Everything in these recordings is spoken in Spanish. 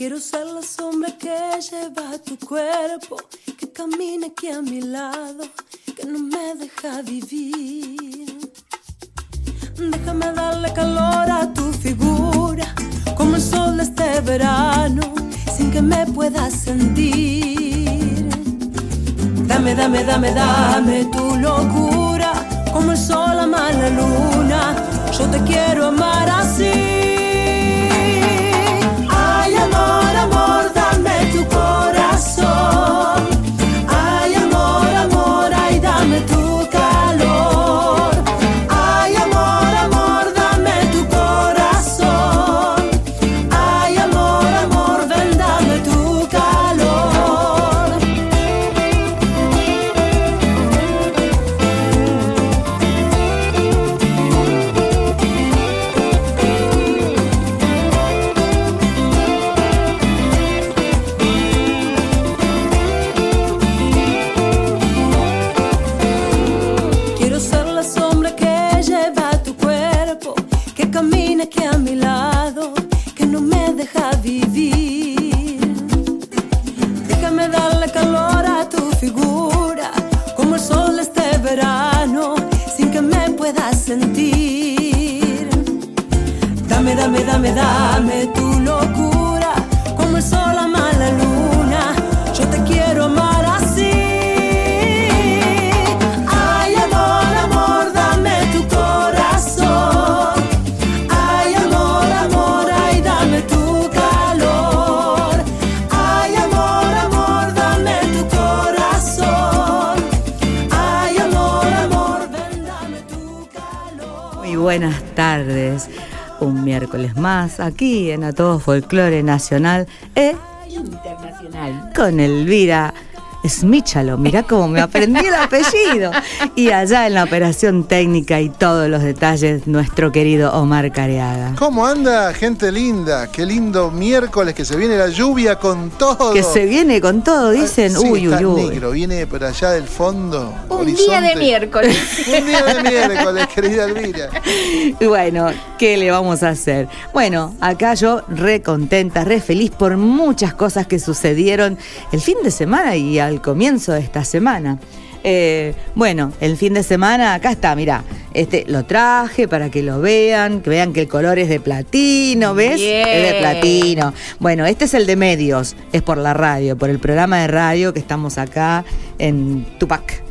Quiero ser la sombra que lleva tu cuerpo, que camina aquí a mi lado, que no me deja vivir. Déjame darle calor a tu figura, como el sol de este verano, sin que me puedas sentir. Dame, dame, dame, dame tu locura, como el sol ama la luna, yo te quiero amar así. Más aquí en A Todo Folclore Nacional e Internacional. Con Elvira Smichalo, mirá cómo me aprendí el apellido. Y allá en la operación técnica y todos los detalles, nuestro querido Omar Careaga. ¿Cómo anda, gente linda? Qué lindo miércoles que se viene la lluvia con todo. Que se viene con todo, dicen. uy, uy, uy. negro, viene por allá del fondo. Un día de miércoles. Un día de miércoles, querida Elvira. Y bueno, ¿qué le vamos a hacer? Bueno, acá yo re contenta, re feliz por muchas cosas que sucedieron el fin de semana y al comienzo de esta semana. Eh, bueno, el fin de semana, acá está, mira, este lo traje para que lo vean, que vean que el color es de platino, ¿ves? Es de platino. Bueno, este es el de medios, es por la radio, por el programa de radio que estamos acá en Tupac.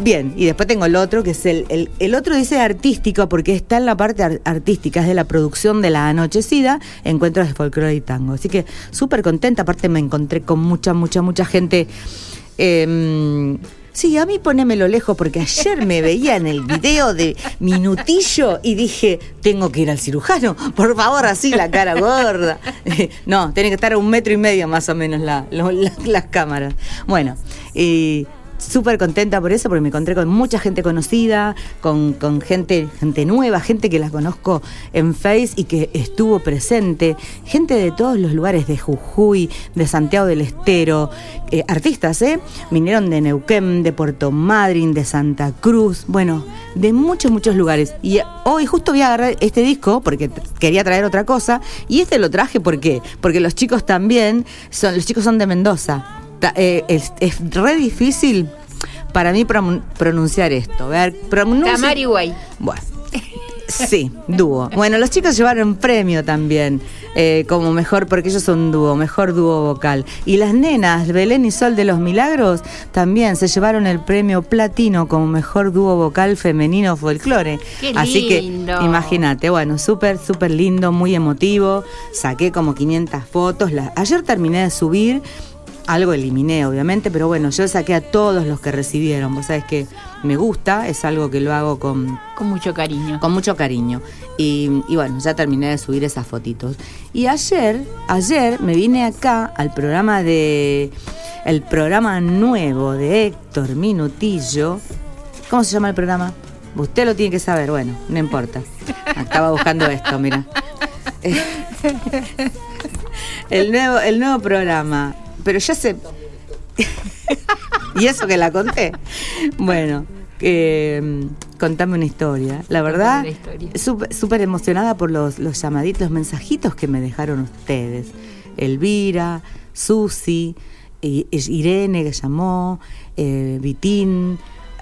Bien, y después tengo el otro, que es el, el, otro dice artístico, porque está en la parte artística, es de la producción de la anochecida, encuentros de folclore y tango. Así que súper contenta, aparte me encontré con mucha, mucha, mucha gente. Eh, Sí, a mí ponémelo lejos porque ayer me veía en el video de Minutillo y dije, tengo que ir al cirujano, por favor, así la cara gorda. No, tiene que estar a un metro y medio más o menos las cámaras. Bueno, y súper contenta por eso, porque me encontré con mucha gente conocida, con, gente, gente nueva, gente que la conozco en Face y que estuvo presente, gente de todos los lugares de Jujuy, de Santiago del Estero, eh, artistas, ¿eh? Vinieron de Neuquén, de Puerto Madryn, de Santa Cruz, bueno, de muchos, muchos lugares. Y hoy justo voy a agarrar este disco porque quería traer otra cosa, y este lo traje porque, porque los chicos también, son, los chicos son de Mendoza. Eh, es, re difícil para mí pronunciar esto. A ver, Bueno. Sí, dúo. Bueno, los chicos llevaron premio también, eh, como mejor, porque ellos son dúo, mejor dúo vocal. Y las nenas, Belén y Sol de los Milagros, también se llevaron el premio platino como mejor dúo vocal femenino folclore. Así que, imagínate, bueno, súper, súper lindo, muy emotivo. Saqué como 500 fotos. ayer terminé de subir algo eliminé, obviamente, pero bueno, yo saqué a todos los que recibieron. Vos sabés que me gusta, es algo que lo hago con... Con mucho cariño. Con mucho cariño. Y, bueno, ya terminé de subir esas fotitos. Y ayer, ayer me vine acá al programa de... El programa nuevo de Héctor Minutillo. ¿Cómo se llama el programa? Usted lo tiene que saber, bueno, no importa. Estaba buscando esto, mira. El nuevo, el nuevo programa pero ya sé. y eso que la conté. Bueno, eh, contame una historia. La verdad, súper emocionada por los, los llamaditos, los mensajitos que me dejaron ustedes. Elvira, Susi, Irene que llamó, eh, Vitín,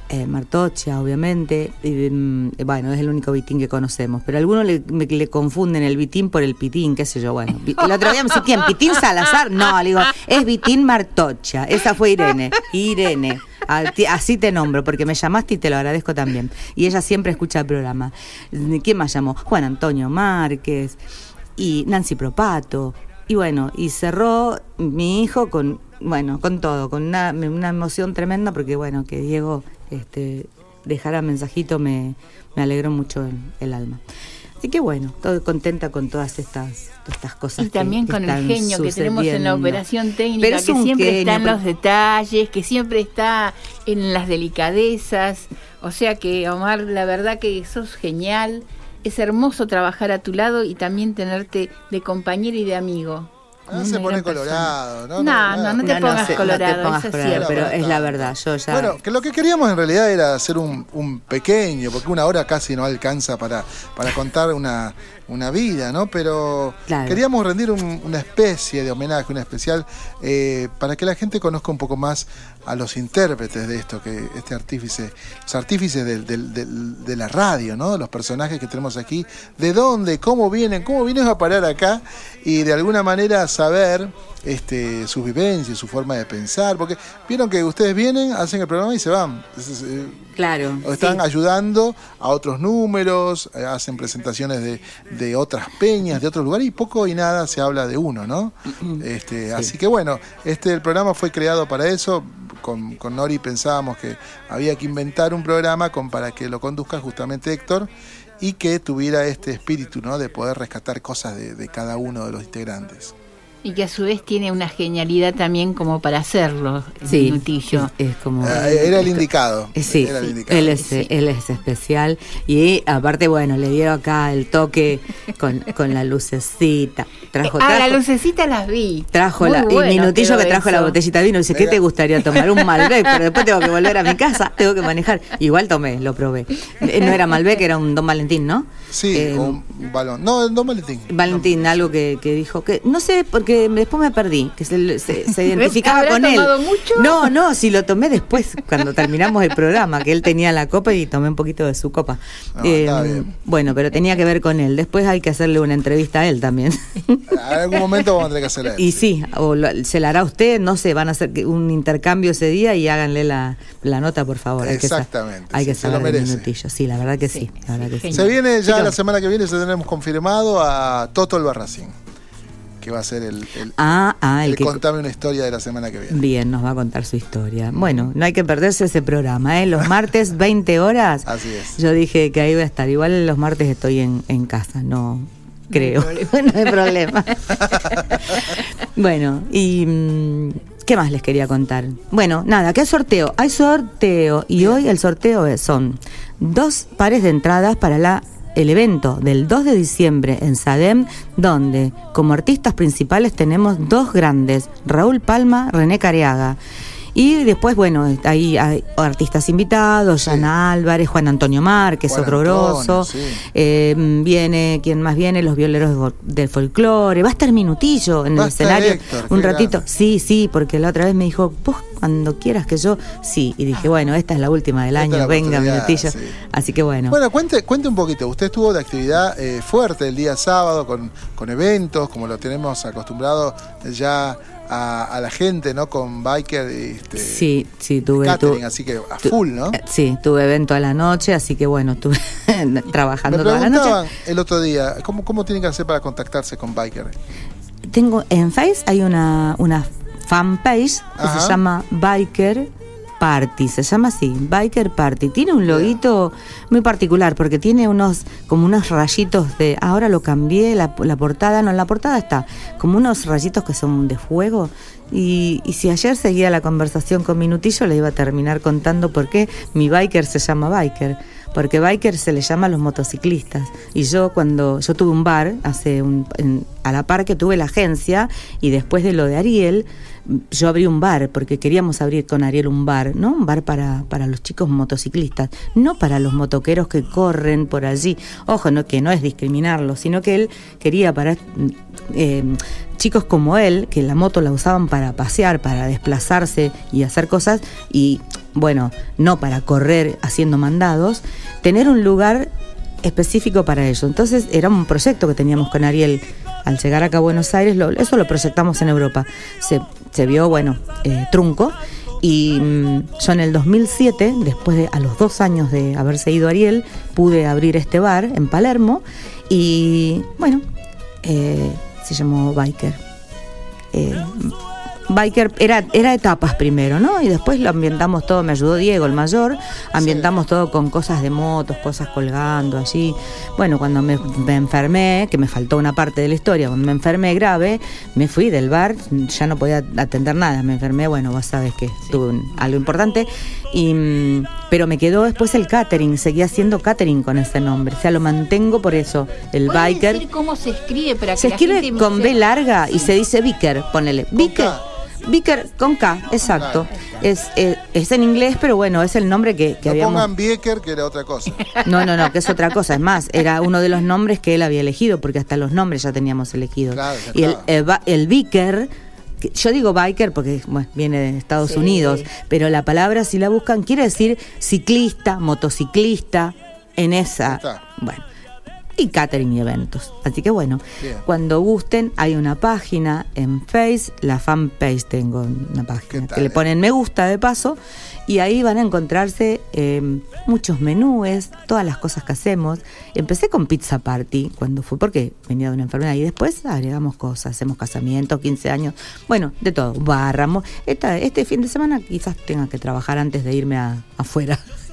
eh, Martocha, obviamente. mm, bueno, es el único Vitín que conocemos. Pero algunos le, confunden el Vitín por el Pitín, qué sé yo. Bueno, el otro día me decía, ¿quién? ¿Pitín Salazar? No, le digo, es Vitín Martocha. Esa fue Irene. Irene. Así te nombro, porque me llamaste y te lo agradezco también. Y ella siempre escucha el programa. ¿Quién más llamó? Juan Antonio Márquez y Nancy Propato. Y bueno, y cerró mi hijo con, bueno, con todo, con una emoción tremenda, porque bueno, que Diego este, dejara mensajito me, me alegró mucho el, el alma. Así que bueno, estoy contenta con todas estas, estas cosas. Y también que- que con el genio que tenemos en la operación técnica, Pero es que siempre genio, está en los detalles, que siempre está en las delicadezas. O sea que, Omar, la verdad que sos genial. Es hermoso trabajar a tu lado y también tenerte de compañero y de amigo. Ah, Una se pone colorado, ¿no? No, no, no te pongas colorado, No te pongas eso es cierto. pero es la verdad. Yo ya. Bueno, que lo que queríamos en realidad era hacer un, un pequeño, porque una hora casi no alcanza para, para contar una, una vida, ¿no? Pero Claro. queríamos rendir un- una especie de homenaje, una especial, eh, para que la gente conozca un poco más a los intérpretes de esto, que este artífice, los artífices de la radio, ¿no? Los personajes que tenemos aquí, de dónde, cómo vienen, cómo vienen a parar acá y de alguna manera saber este, sus vivencias, su forma de pensar, porque vieron que ustedes vienen, hacen el programa y se van. Eh, Claro. o están sí. ayudando a otros números, eh, hacen presentaciones de, de otras peñas, de otros lugares, y poco y nada se habla de uno, ¿no? Este, Así que bueno, este el programa fue creado para eso. Con, con Nori pensábamos que había que inventar un programa con, para que lo conduzca justamente Héctor y que tuviera este espíritu, ¿no? De poder rescatar cosas de, de cada uno de los integrantes. Y que a su vez tiene una genialidad también como para hacerlo, Sí, Minutillo. Es, es como. Eh, Era el indicado. Eh, Sí, era el indicado. él es, él es especial y aparte, bueno, le dio acá el toque con, con la lucecita. Trajo, ah, la lucecita las vi. trajo Muy la, bueno el minutillo que trajo la botellita de vino. Dice, ¿qué te gustaría tomar? Un Malbec, pero después tengo que volver a mi casa, tengo que manejar. Igual tomé, lo probé. Eh, No era Malbec, era un Don Valentín, ¿no? Sí, Eh, un balón. No, Don Valentín. Valentín, algo que, que dijo que no sé, porque después me perdí, que se, se- se identificaba ¿Habrá con él. tomado mucho? No, no, si lo tomé después, cuando terminamos el programa, que él tenía la copa y tomé un poquito de su copa. No, está bien. bueno, pero tenía que ver con él. Después hay que hacerle una entrevista a él también. En algún momento vamos a tener que hacer eso. y sí, o lo- se la hará usted, no sé, van a hacer que- un intercambio ese día y háganle la, la nota, por favor. Hay que sa- Exactamente, Hay que sí, se lo merece. minutillo. Sí, la verdad que sí. Sí, la verdad sí, que sí. genial. Se viene ya Sí, la semana que viene, se tenemos confirmado a Toto Albarracín, que va a ser el, el, Ah, ah, el el que contame una historia de la semana que viene. Bien, nos va a contar su historia. Bueno, no hay que perderse ese programa, ¿eh? Los martes, 20 horas. Así es. Yo dije que ahí voy a estar. Igual los martes estoy en, en casa, no creo. No hay problema. bueno, y. mm, ¿Qué más les quería contar? Bueno, nada, ¿qué sorteo? Hay sorteo y hoy el sorteo son dos pares de entradas para la el evento del 2 de diciembre en SADEM, donde como artistas principales tenemos dos grandes, Raúl Palma, René Careaga. Y después, bueno, ahí hay artistas invitados, Sí. Álvarez, Juan Antonio Márquez, Juan otro Antonio, grosso. sí. Eh, viene, ¿quién más viene? Los violeros del folclore. Va a estar Minutillo en Va el escenario Héctor, un ratito. grande. Sí, sí, porque la otra vez me dijo, vos cuando quieras que yo, sí. Y dije, bueno, esta es la última del año, venga, Minutillo. sí. Así que bueno. Bueno, cuente, cuente un poquito. Usted estuvo de actividad eh, fuerte el día sábado con, con eventos, como lo tenemos acostumbrado ya a, a la gente, ¿no? Con biker, este, sí, sí, tuve. catering, tu- así que a tu- full, ¿no? eh, Sí, tuve evento a la noche, así que bueno, estuve trabajando Me toda la noche. el otro día, ¿cómo, ¿cómo tienen que hacer para contactarse con biker? Tengo en Face hay una, una fanpage que Ajá. se llama Biker Party, se llama así, Biker Party. Tiene un loguito muy particular porque tiene unos como unos rayitos de, ahora lo cambié, la, la portada, no, la portada está como unos rayitos que son de fuego. Y, y si ayer seguía la conversación con Minutillo, le iba a terminar contando por qué mi biker se llama biker. Porque biker se le llama a los motociclistas. Y yo cuando yo tuve un bar, hace un, en- a la par que tuve la agencia, y después de lo de Ariel, yo abrí un bar, porque queríamos abrir con Ariel un bar, ¿no? Un bar para, para los chicos motociclistas, no para los motoqueros que corren por allí. Ojo, no que no es discriminarlo, sino que él quería para eh, chicos como él, que la moto la usaban para pasear, para desplazarse y hacer cosas, y bueno, no para correr haciendo mandados, tener un lugar específico para ello. Entonces era un proyecto que teníamos con Ariel. Al llegar acá a Buenos Aires, lo- eso lo proyectamos en Europa. Se, se vio, bueno, eh, trunco. Y mm, yo en el 2007, después de a los dos años de haberse ido Ariel, pude abrir este bar en Palermo. Y bueno, eh, se llamó Biker. Eh, Biker era, era etapas primero, ¿no? Y después lo ambientamos todo, me ayudó Diego, el mayor, ambientamos todo con cosas de motos, cosas colgando allí. Bueno, cuando me, me enfermé, que me faltó una parte de la historia, cuando me enfermé grave, me fui del bar, ya no podía atender nada, me enfermé, bueno, vos sabes que tuve un- algo importante, y, mm, pero me quedó después el catering, seguía haciendo catering con ese nombre, o sea, lo mantengo por eso, el ¿Puede biker. decir cómo se escribe para que Se la escribe gente con B larga y se dice Vicker, ponele. Vicker. K. Vicker con K, exacto. Es, es, es en inglés, pero bueno, es el nombre que, que No habíamos. pongan Bieker, que era otra cosa. No, no, no, que es otra cosa. Es más, era uno de los nombres que él había elegido, porque hasta los nombres ya teníamos elegidos. Claro, y el, estaba. el, ba- el Yo digo biker porque bueno, viene de Estados Sí. Unidos, pero la palabra si la buscan quiere decir ciclista, motociclista, en esa. está. Bueno, y catering y eventos. Así que bueno, Bien. cuando gusten, hay una página en Face, la fanpage tengo una ¿Qué página que le eh? ponen me gusta de paso y ahí van a encontrarse eh, muchos menúes, todas las cosas que hacemos. Empecé con pizza party cuando fue porque venía de una enfermedad y después agregamos cosas, hacemos casamientos, 15 años, bueno, de todo, barramos. Esta, este fin de semana quizás tenga que trabajar antes de irme a- afuera.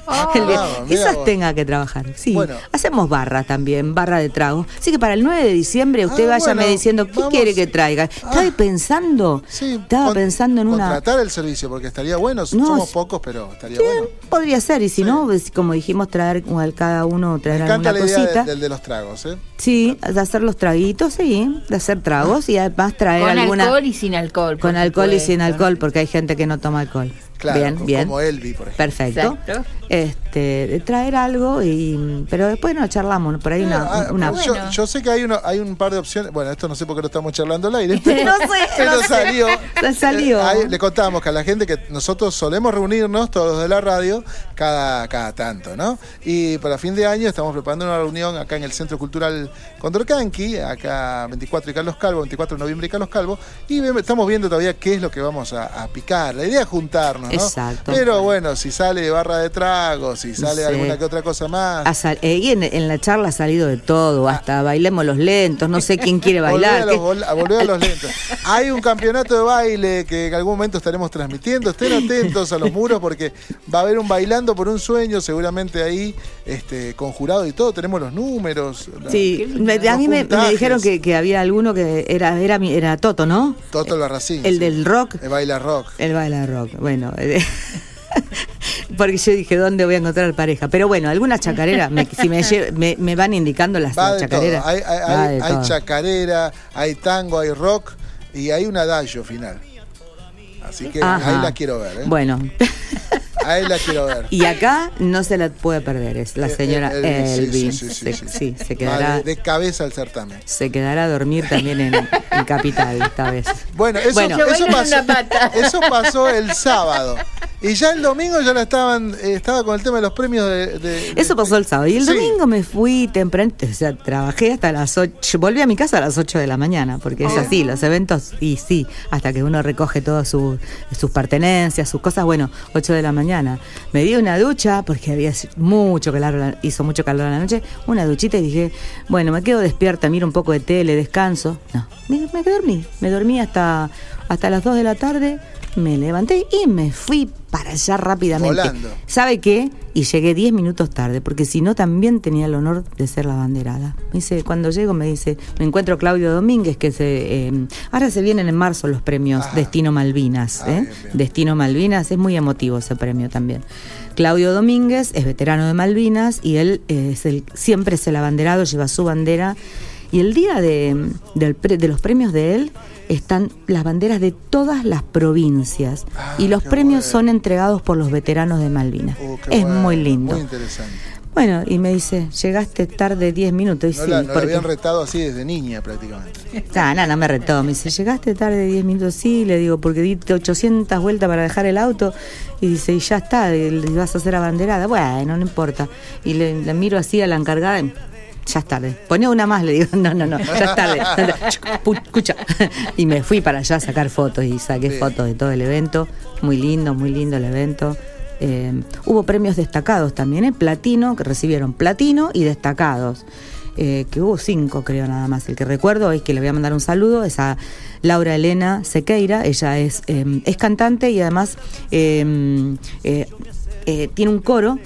Quizás vos. tenga que trabajar, sí. Bueno. Hacemos barra también, barra de trago. Así que para el 9 de diciembre usted Ah, váyame bueno, diciendo qué vamos. quiere que traiga. Estaba Ah. pensando, Sí, estaba con- pensando en una... Contratar el servicio, porque estaría bueno. No, Somos pocos, pero estaría Sí, bueno. podría ser, y si Sí. no, pues, como dijimos, traer a cada uno, traer alguna la idea cosita. del, de los tragos, ¿eh? Sí, de hacer los traguitos, sí, de hacer tragos y además traer Con alguna... alcohol y sin alcohol. con alcohol y sin alcohol, porque hay gente que no toma alcohol. Claro, bien, bien. como Elvi, por ejemplo. Perfecto. Exacto. Este, de traer algo y pero después nos charlamos, por ahí una, Ah, una yo, Bueno. yo sé que hay, uno, hay un par de opciones. Bueno, esto no sé por qué lo estamos charlando al aire. No sé, pero no salió. Eh, ahí le contamos que a la gente que nosotros solemos reunirnos, todos de la radio, cada, cada tanto, ¿no? Y para fin de año estamos preparando una reunión acá en el Centro Cultural Condorcanqui, acá 24 y Carlos Calvo, 24 de noviembre y Carlos Calvo, y estamos viendo todavía qué es lo que vamos a, a picar. La idea es juntarnos, ¿no? Exacto. Pero bueno, si sale barra de tragos, si sale Sí. alguna que otra cosa más. Eh, y en, en la charla ha salido de todo, hasta bailemos los lentos, no sé quién quiere bailar. Volver a, los, los lentos. Hay un campeonato de baile que en algún momento estaremos transmitiendo. Estén atentos a los muros porque va a haber un bailando por un sueño, seguramente ahí, este, conjurado y todo. Tenemos los números. la- Sí, me- a mí me, dijeron que, que había alguno que era, era, mi- era Toto, ¿no? Toto Larracín. El sí. del rock. El baila rock. El baila rock, bueno. Porque yo dije, ¿dónde voy a encontrar pareja? Pero bueno, algunas chacareras, me, si me, me, me van indicando las, Va chacareras. Hay, hay- hay- chacarera, hay tango, hay rock y hay un adagio final. Así que Ajá. ahí la quiero ver. ¿eh? Bueno, Ahí la quiero ver. y acá no se la puede perder, es la Eh, señora eh, eh, sí, Elvi. sí, sí, sí, Se- sí. sí, se Va quedará, de, de cabeza al certamen. se quedará a dormir también en, en Capital esta vez. Bueno, eso, Bueno. Pasó, eso pasó el sábado. Y ya el domingo ya la estaban, eh, estaba con el tema de los premios de. de- Eso pasó el sábado. Y el Sí. domingo me fui temprano, o sea, trabajé hasta las 8, volví a mi casa a las 8 de la mañana, porque es así, los eventos, y sí, hasta que uno recoge todas sus sus pertenencias, sus cosas, bueno, 8 de la mañana. Me di una ducha, porque había mucho calor, hizo mucho calor la noche, una duchita y dije, bueno, me quedo despierta, miro un poco de tele, descanso. No, me, me dormí, me dormí hasta, hasta las 2 de la tarde, me levanté y me fui para allá rápidamente. Volando. ¿Sabe qué? Y llegué 10 minutos tarde, porque si no también tenía el honor de ser la banderada. Me dice, cuando llego me dice, me encuentro Claudio Domínguez, que se, eh, ahora se vienen en marzo los premios Ajá. Destino Malvinas. Ah, ¿eh? bien, bien. Destino Malvinas, es muy emotivo ese premio también. Claudio Domínguez es veterano de Malvinas y él eh, es el, siempre es el abanderado, lleva su bandera. Y el día de, del pre- de los premios de él están las banderas de todas las provincias Ah, y los premios bueno. son entregados por los veteranos de Malvinas. Qué es bueno, muy lindo. Muy interesante. Bueno, y me dice, llegaste tarde 10 minutos. Y No sí, la, no la porque- habían retado así desde niña prácticamente. No, no, no me retó. Me dice, ¿llegaste tarde 10 minutos? Sí, le digo, porque diste 800 vueltas para dejar el auto. Y dice, y ya está, le vas a hacer abanderada. Bueno, no importa. Y le, le miro así a la encargada. y, Ya es tarde. Poné una más, le digo, no, no, no, ya es tarde. Escucha. Y me fui para allá a sacar fotos y saqué fotos de todo el evento. Muy lindo, muy lindo el evento. Eh, hubo premios destacados también, ¿eh? Platino, que recibieron platino y destacados. eh, que hubo cinco, creo, nada más. El que recuerdo es que le voy a mandar un saludo, es a Laura Elena Sequeira. Ella es, eh, es cantante y además tiene un coro.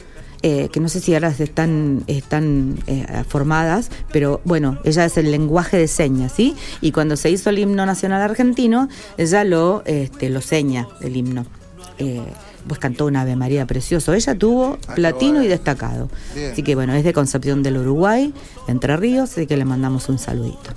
Eh, que no sé si ahora están, están eh, formadas, pero bueno, ella es el lenguaje de señas, ¿sí? Y cuando se hizo el himno nacional argentino, ella lo, este, lo seña, el himno. Eh, pues cantó un Ave María precioso. Ella tuvo qué platino y destacado. Bien. Así que bueno, es de Concepción del Uruguay, Entre Ríos, así que le mandamos un saludito.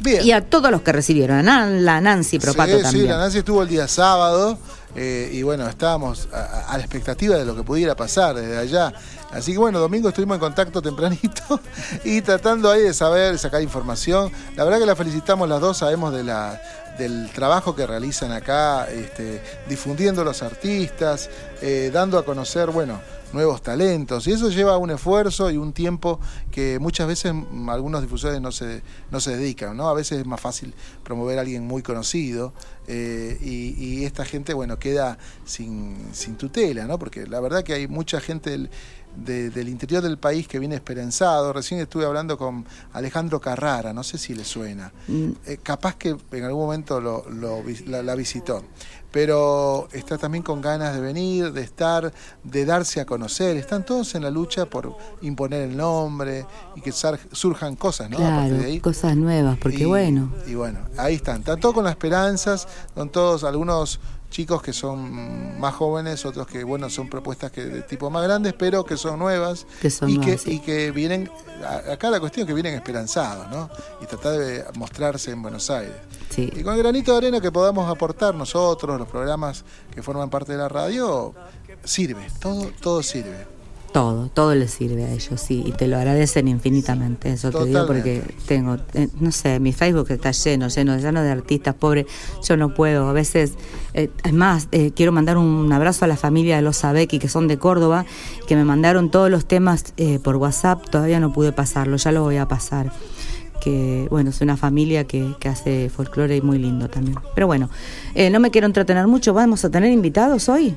Bien. Y a todos los que recibieron, a la Nancy Propato sí, también. Sí, la Nancy estuvo el día sábado eh, y bueno, estábamos a, la expectativa de lo que pudiera pasar desde allá. Así que bueno, domingo estuvimos en contacto tempranito y tratando ahí de saber, sacar información. La verdad que la felicitamos las dos, sabemos de la del trabajo que realizan acá, este, difundiendo los artistas, eh, dando a conocer, bueno, nuevos talentos. Y eso lleva un esfuerzo y un tiempo que muchas veces algunos difusores no se, no se dedican, ¿no? A veces es más fácil promover a alguien muy conocido eh, y, esta gente, bueno, queda sin, sin tutela, ¿no? Porque la verdad que hay mucha gente de- del interior del país que viene esperanzado. Recién estuve hablando con Alejandro Carrara, no sé si le suena. Mm, Eh, capaz que en algún momento lo, la, la visitó. Pero está también con ganas de venir, de estar, de darse a conocer. Están todos en la lucha por imponer el nombre y que surjan cosas, ¿no? Claro, de ahí. cosas nuevas, porque Y- bueno, Y bueno, ahí están. Están todos con las esperanzas, son todos algunos chicos que son más jóvenes, otros que, bueno, son propuestas que de tipo más grandes, pero que son nuevas. Que son y, nuevas, que, sí. y que vienen, acá la cuestión es que vienen esperanzados, ¿no? Y tratar de mostrarse en Buenos Aires. sí. Y con el granito de arena que podamos aportar nosotros, los programas que forman parte de la radio, sirve, todo, todo sirve. Todo, todo les sirve a ellos, sí, y te lo agradecen infinitamente, eso te digo porque tengo, eh, no sé, mi Facebook está lleno, lleno, lleno de artistas pobres, yo no puedo, a veces, eh, es más, eh, quiero mandar un abrazo a la familia de los Sabeki que son de Córdoba, que me mandaron todos los temas eh, por WhatsApp, todavía no pude pasarlo, ya lo voy a pasar que bueno, es una familia que, que hace folclore y muy lindo también. Pero bueno, eh, no me quiero entretener mucho, ¿vamos a tener invitados hoy?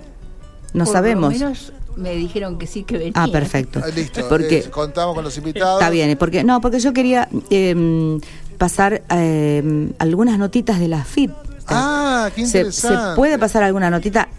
No Por sabemos. Lo menos me dijeron que sí que venía. Ah, perfecto. Ah, Listo, Porque eh, contamos con los invitados. está bien, porque no, porque yo quería eh, pasar eh, algunas notitas de la FIP. Ah, qué ¿Se, interesante. se puede pasar alguna notita?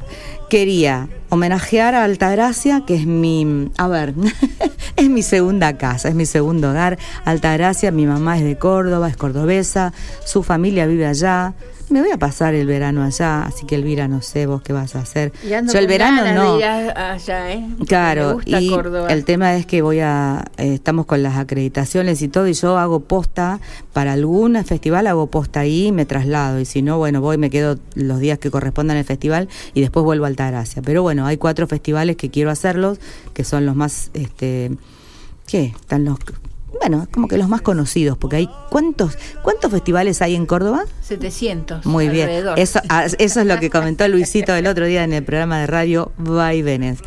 Quería homenajear a Altagracia, que es mi, a ver, es mi segunda casa, es mi segundo hogar. Altagracia, mi mamá es de Córdoba, es cordobesa, su familia vive allá. Me voy a pasar el verano allá, así que Elvira, no sé vos qué vas a hacer. Yo el verano no. allá, ¿eh? Claro, gusta y Córdoba. el tema es que voy a, eh, estamos con las acreditaciones y todo, y yo hago posta para algún festival, hago posta ahí y me traslado, y si no, bueno, voy, me quedo los días que correspondan al festival y después vuelvo a Altagracia. Pero bueno, hay cuatro festivales que quiero hacerlos, que son los más, este, ¿qué? Están los, bueno, como que los más conocidos, porque hay, ¿cuántos, cuántos festivales hay en Córdoba? 700. Muy bien. alrededor. Eso, ah, eso es lo que comentó Luisito el otro día en el programa de radio Vaivenes.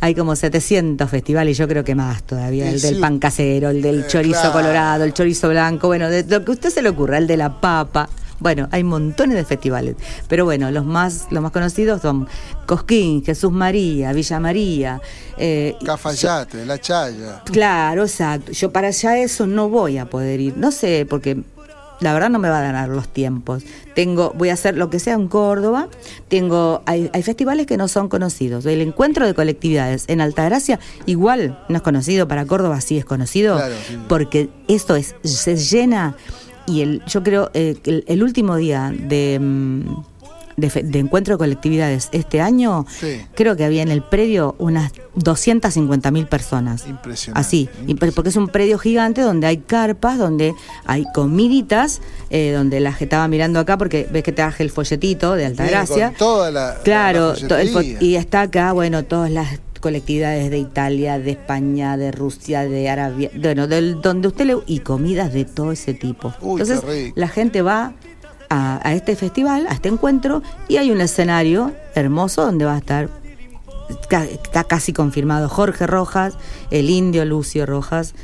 Hay como 700 festivales, yo creo que más todavía. El del sí. pan casero, el del Eh, chorizo claro. colorado, el chorizo blanco, bueno, de lo que a usted se le ocurra, el de la papa. Bueno, hay montones de festivales. Pero bueno, los más, los más conocidos son Cosquín, Jesús María, Villa María. eh, Cafayate, La Chaya. Claro, exacto. Yo para allá eso no voy a poder ir. No sé, porque la verdad no me va a dar los tiempos. Tengo, voy a hacer lo que sea en Córdoba. Tengo, hay, hay festivales que no son conocidos. El encuentro de colectividades en Altagracia, igual no es conocido, para Córdoba sí es conocido, Claro, sí. porque esto es, se llena. Y el, yo creo eh, que el, el último día de, mm, de, de encuentro de colectividades este año, Sí. creo que había en el predio unas 250 mil personas. Impresionante. Así, porque es un predio gigante donde hay carpas, donde hay comiditas, eh, donde la gente estaba mirando acá porque ves que traje el folletito de Altagracia. con toda la- claro, la el y está acá, bueno, todas las colectividades de Italia, de España, de Rusia, de Arabia, bueno, del, donde usted le y comidas de todo ese tipo. Uy, Entonces, la gente va a, a este festival, a este encuentro, y hay un escenario hermoso donde va a estar está casi confirmado Jorge Rojas, el indio Lucio Rojas.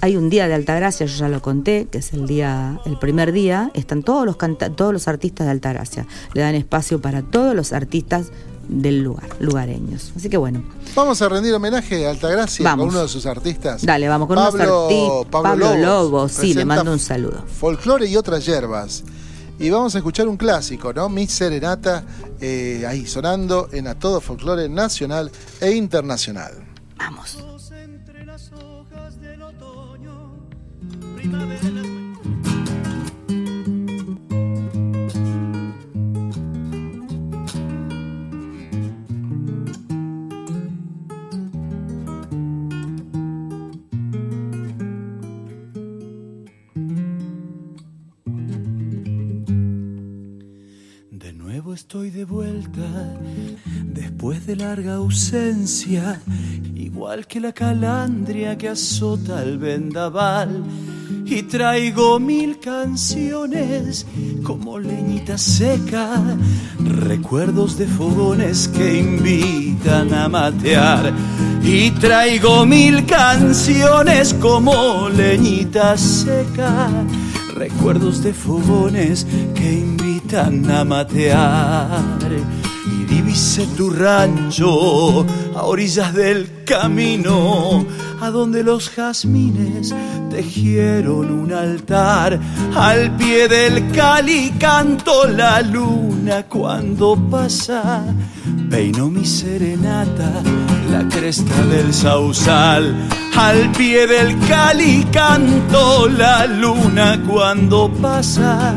Hay un día de Altagracia, yo ya lo conté, que es el día, el primer día, están todos los canta- todos los artistas de Altagracia. Le dan espacio para todos los artistas del lugar, lugareños. Así que bueno, Vamos a rendir homenaje a Altagracia Vamos. con uno de sus artistas. dale, vamos con unos Pablo, arti- Pablo, Pablo Lobos. Lobos, sí, le mando un saludo. Folclore y otras hierbas. Y vamos a escuchar un clásico, ¿no? Mi Serenata, eh, ahí sonando en a todo folclore nacional e internacional. Vamos. Estoy de vuelta después de larga ausencia, igual que la calandria que azota el vendaval. Y traigo mil canciones como leñita seca, recuerdos de fogones que invitan a matear. Y traigo mil canciones como leñita seca, recuerdos de fogones que invitan a matear. Y divise tu rancho a orillas del camino, a donde los jazmines tejieron un altar. Al pie del cali canto la luna cuando pasa. Peino mi serenata, la cresta del sausal. Al pie del cali canto la luna cuando pasa.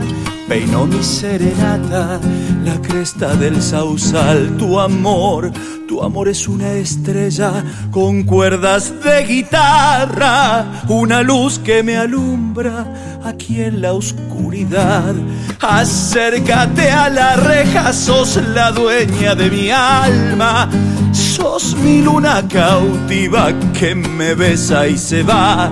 Peino mi serenata, la cresta del sausal, tu amor, tu amor es una estrella con cuerdas de guitarra, una luz que me alumbra aquí en la oscuridad. Acércate a la reja, sos la dueña de mi alma, sos mi luna cautiva que me besa y se va.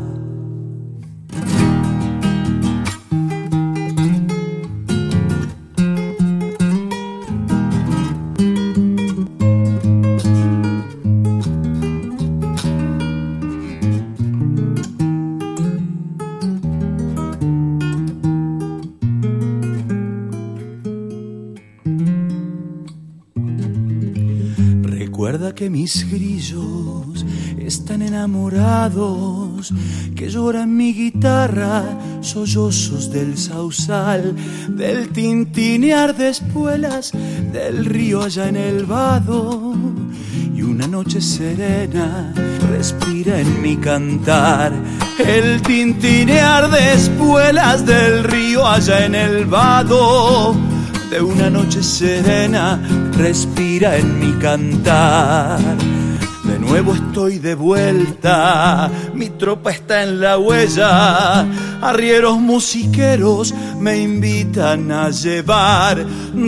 Recuerda que mis grillos están enamorados, que lloran mi guitarra, sollozos del sausal, del tintinear de espuelas del río allá en el vado. Y una noche serena respira en mi cantar, el tintinear de espuelas del río allá en el vado de una noche serena respira en mi cantar. De nuevo estoy de vuelta, mi tropa está en la huella, arrieros musiqueros me invitan a llevar.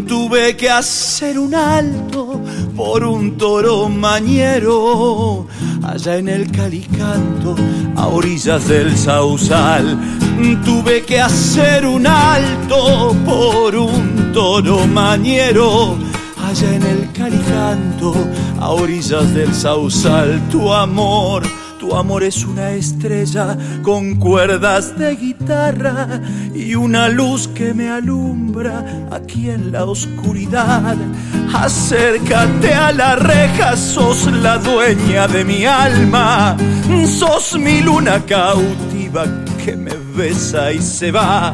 Tuve que hacer un alto por un toro mañero, allá en el calicanto, a orillas del sausal. Tuve que hacer un alto por un toro mañero, en el calicanto, a orillas del sausal. Tu amor, tu amor es una estrella con cuerdas de guitarra y una luz que me alumbra aquí en la oscuridad. Acércate a la reja, sos la dueña de mi alma, sos mi luna cautiva que me besa y se va.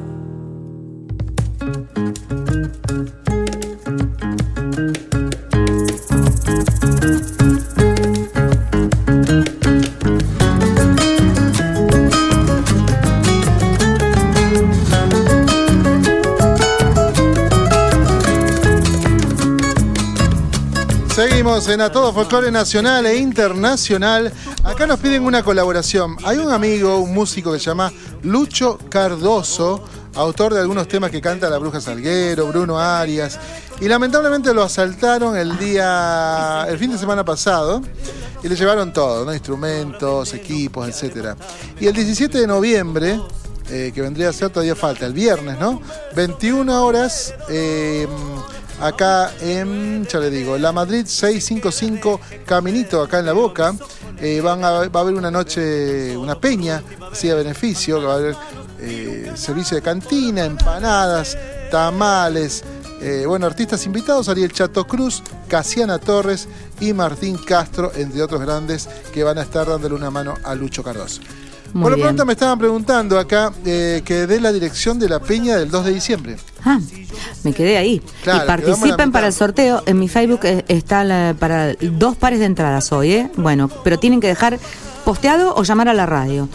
A Todo Folclore Nacional e Internacional. Acá nos piden una colaboración. Hay un amigo, un músico que se llama Lucho Cardoso, autor de algunos temas que canta La Bruja Salguero, Bruno Arias. Y lamentablemente lo asaltaron el día, el fin de semana pasado y le llevaron todo, ¿no? Instrumentos, equipos, etc. Y el 17 de noviembre, eh, que vendría a ser todavía falta, el viernes, ¿no? 21 horas. eh, acá en, ya le digo, La Madrid 655 Caminito, acá en La Boca. Eh, van a, va a haber una noche, una peña, así a beneficio, que va a haber eh, servicio de cantina, empanadas, tamales. eh, bueno, artistas invitados, Ariel Chato Cruz, Casiana Torres y Martín Castro, entre otros grandes, que van a estar dándole una mano a Lucho Cardoso. Muy Por lo pronto me estaban preguntando acá eh, que dé la dirección de la peña del 2 de diciembre. Ah, me quedé ahí. Claro, y participen para el sorteo. En mi Facebook eh, está la- para dos pares de entradas hoy, ¿eh? Bueno, pero tienen que dejar posteado o llamar a la radio.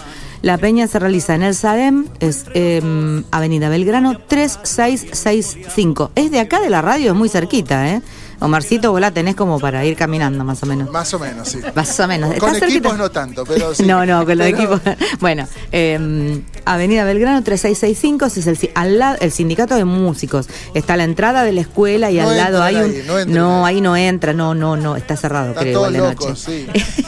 La peña se realiza en el SADEM, es em, Avenida Belgrano 3665. Es de acá de la radio, es muy cerquita, ¿eh? Omarcito, vos la tenés como para ir caminando más o menos. Más o menos, sí. Más o menos. Con equipos no tanto, pero sí. No, no, con los Pero- equipos. Bueno, eh, Avenida Belgrano 3665, ese es el, al lado, el sindicato de músicos. Está a la entrada de la escuela y No al lado hay un. ahí, no entran ahí. no entra, no, no, no, está cerrado, creo, todos de locos, noche. sí.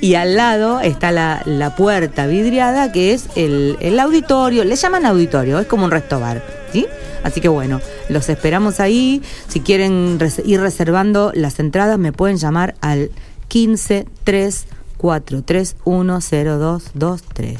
y al lado está la, la puerta vidriada, que es el, el auditorio, le llaman auditorio, es como un resto bar, ¿sí? Así que bueno, los esperamos ahí. Si quieren ir reservando las entradas, me pueden llamar al 15 3 4 3 1 0 2 2 3.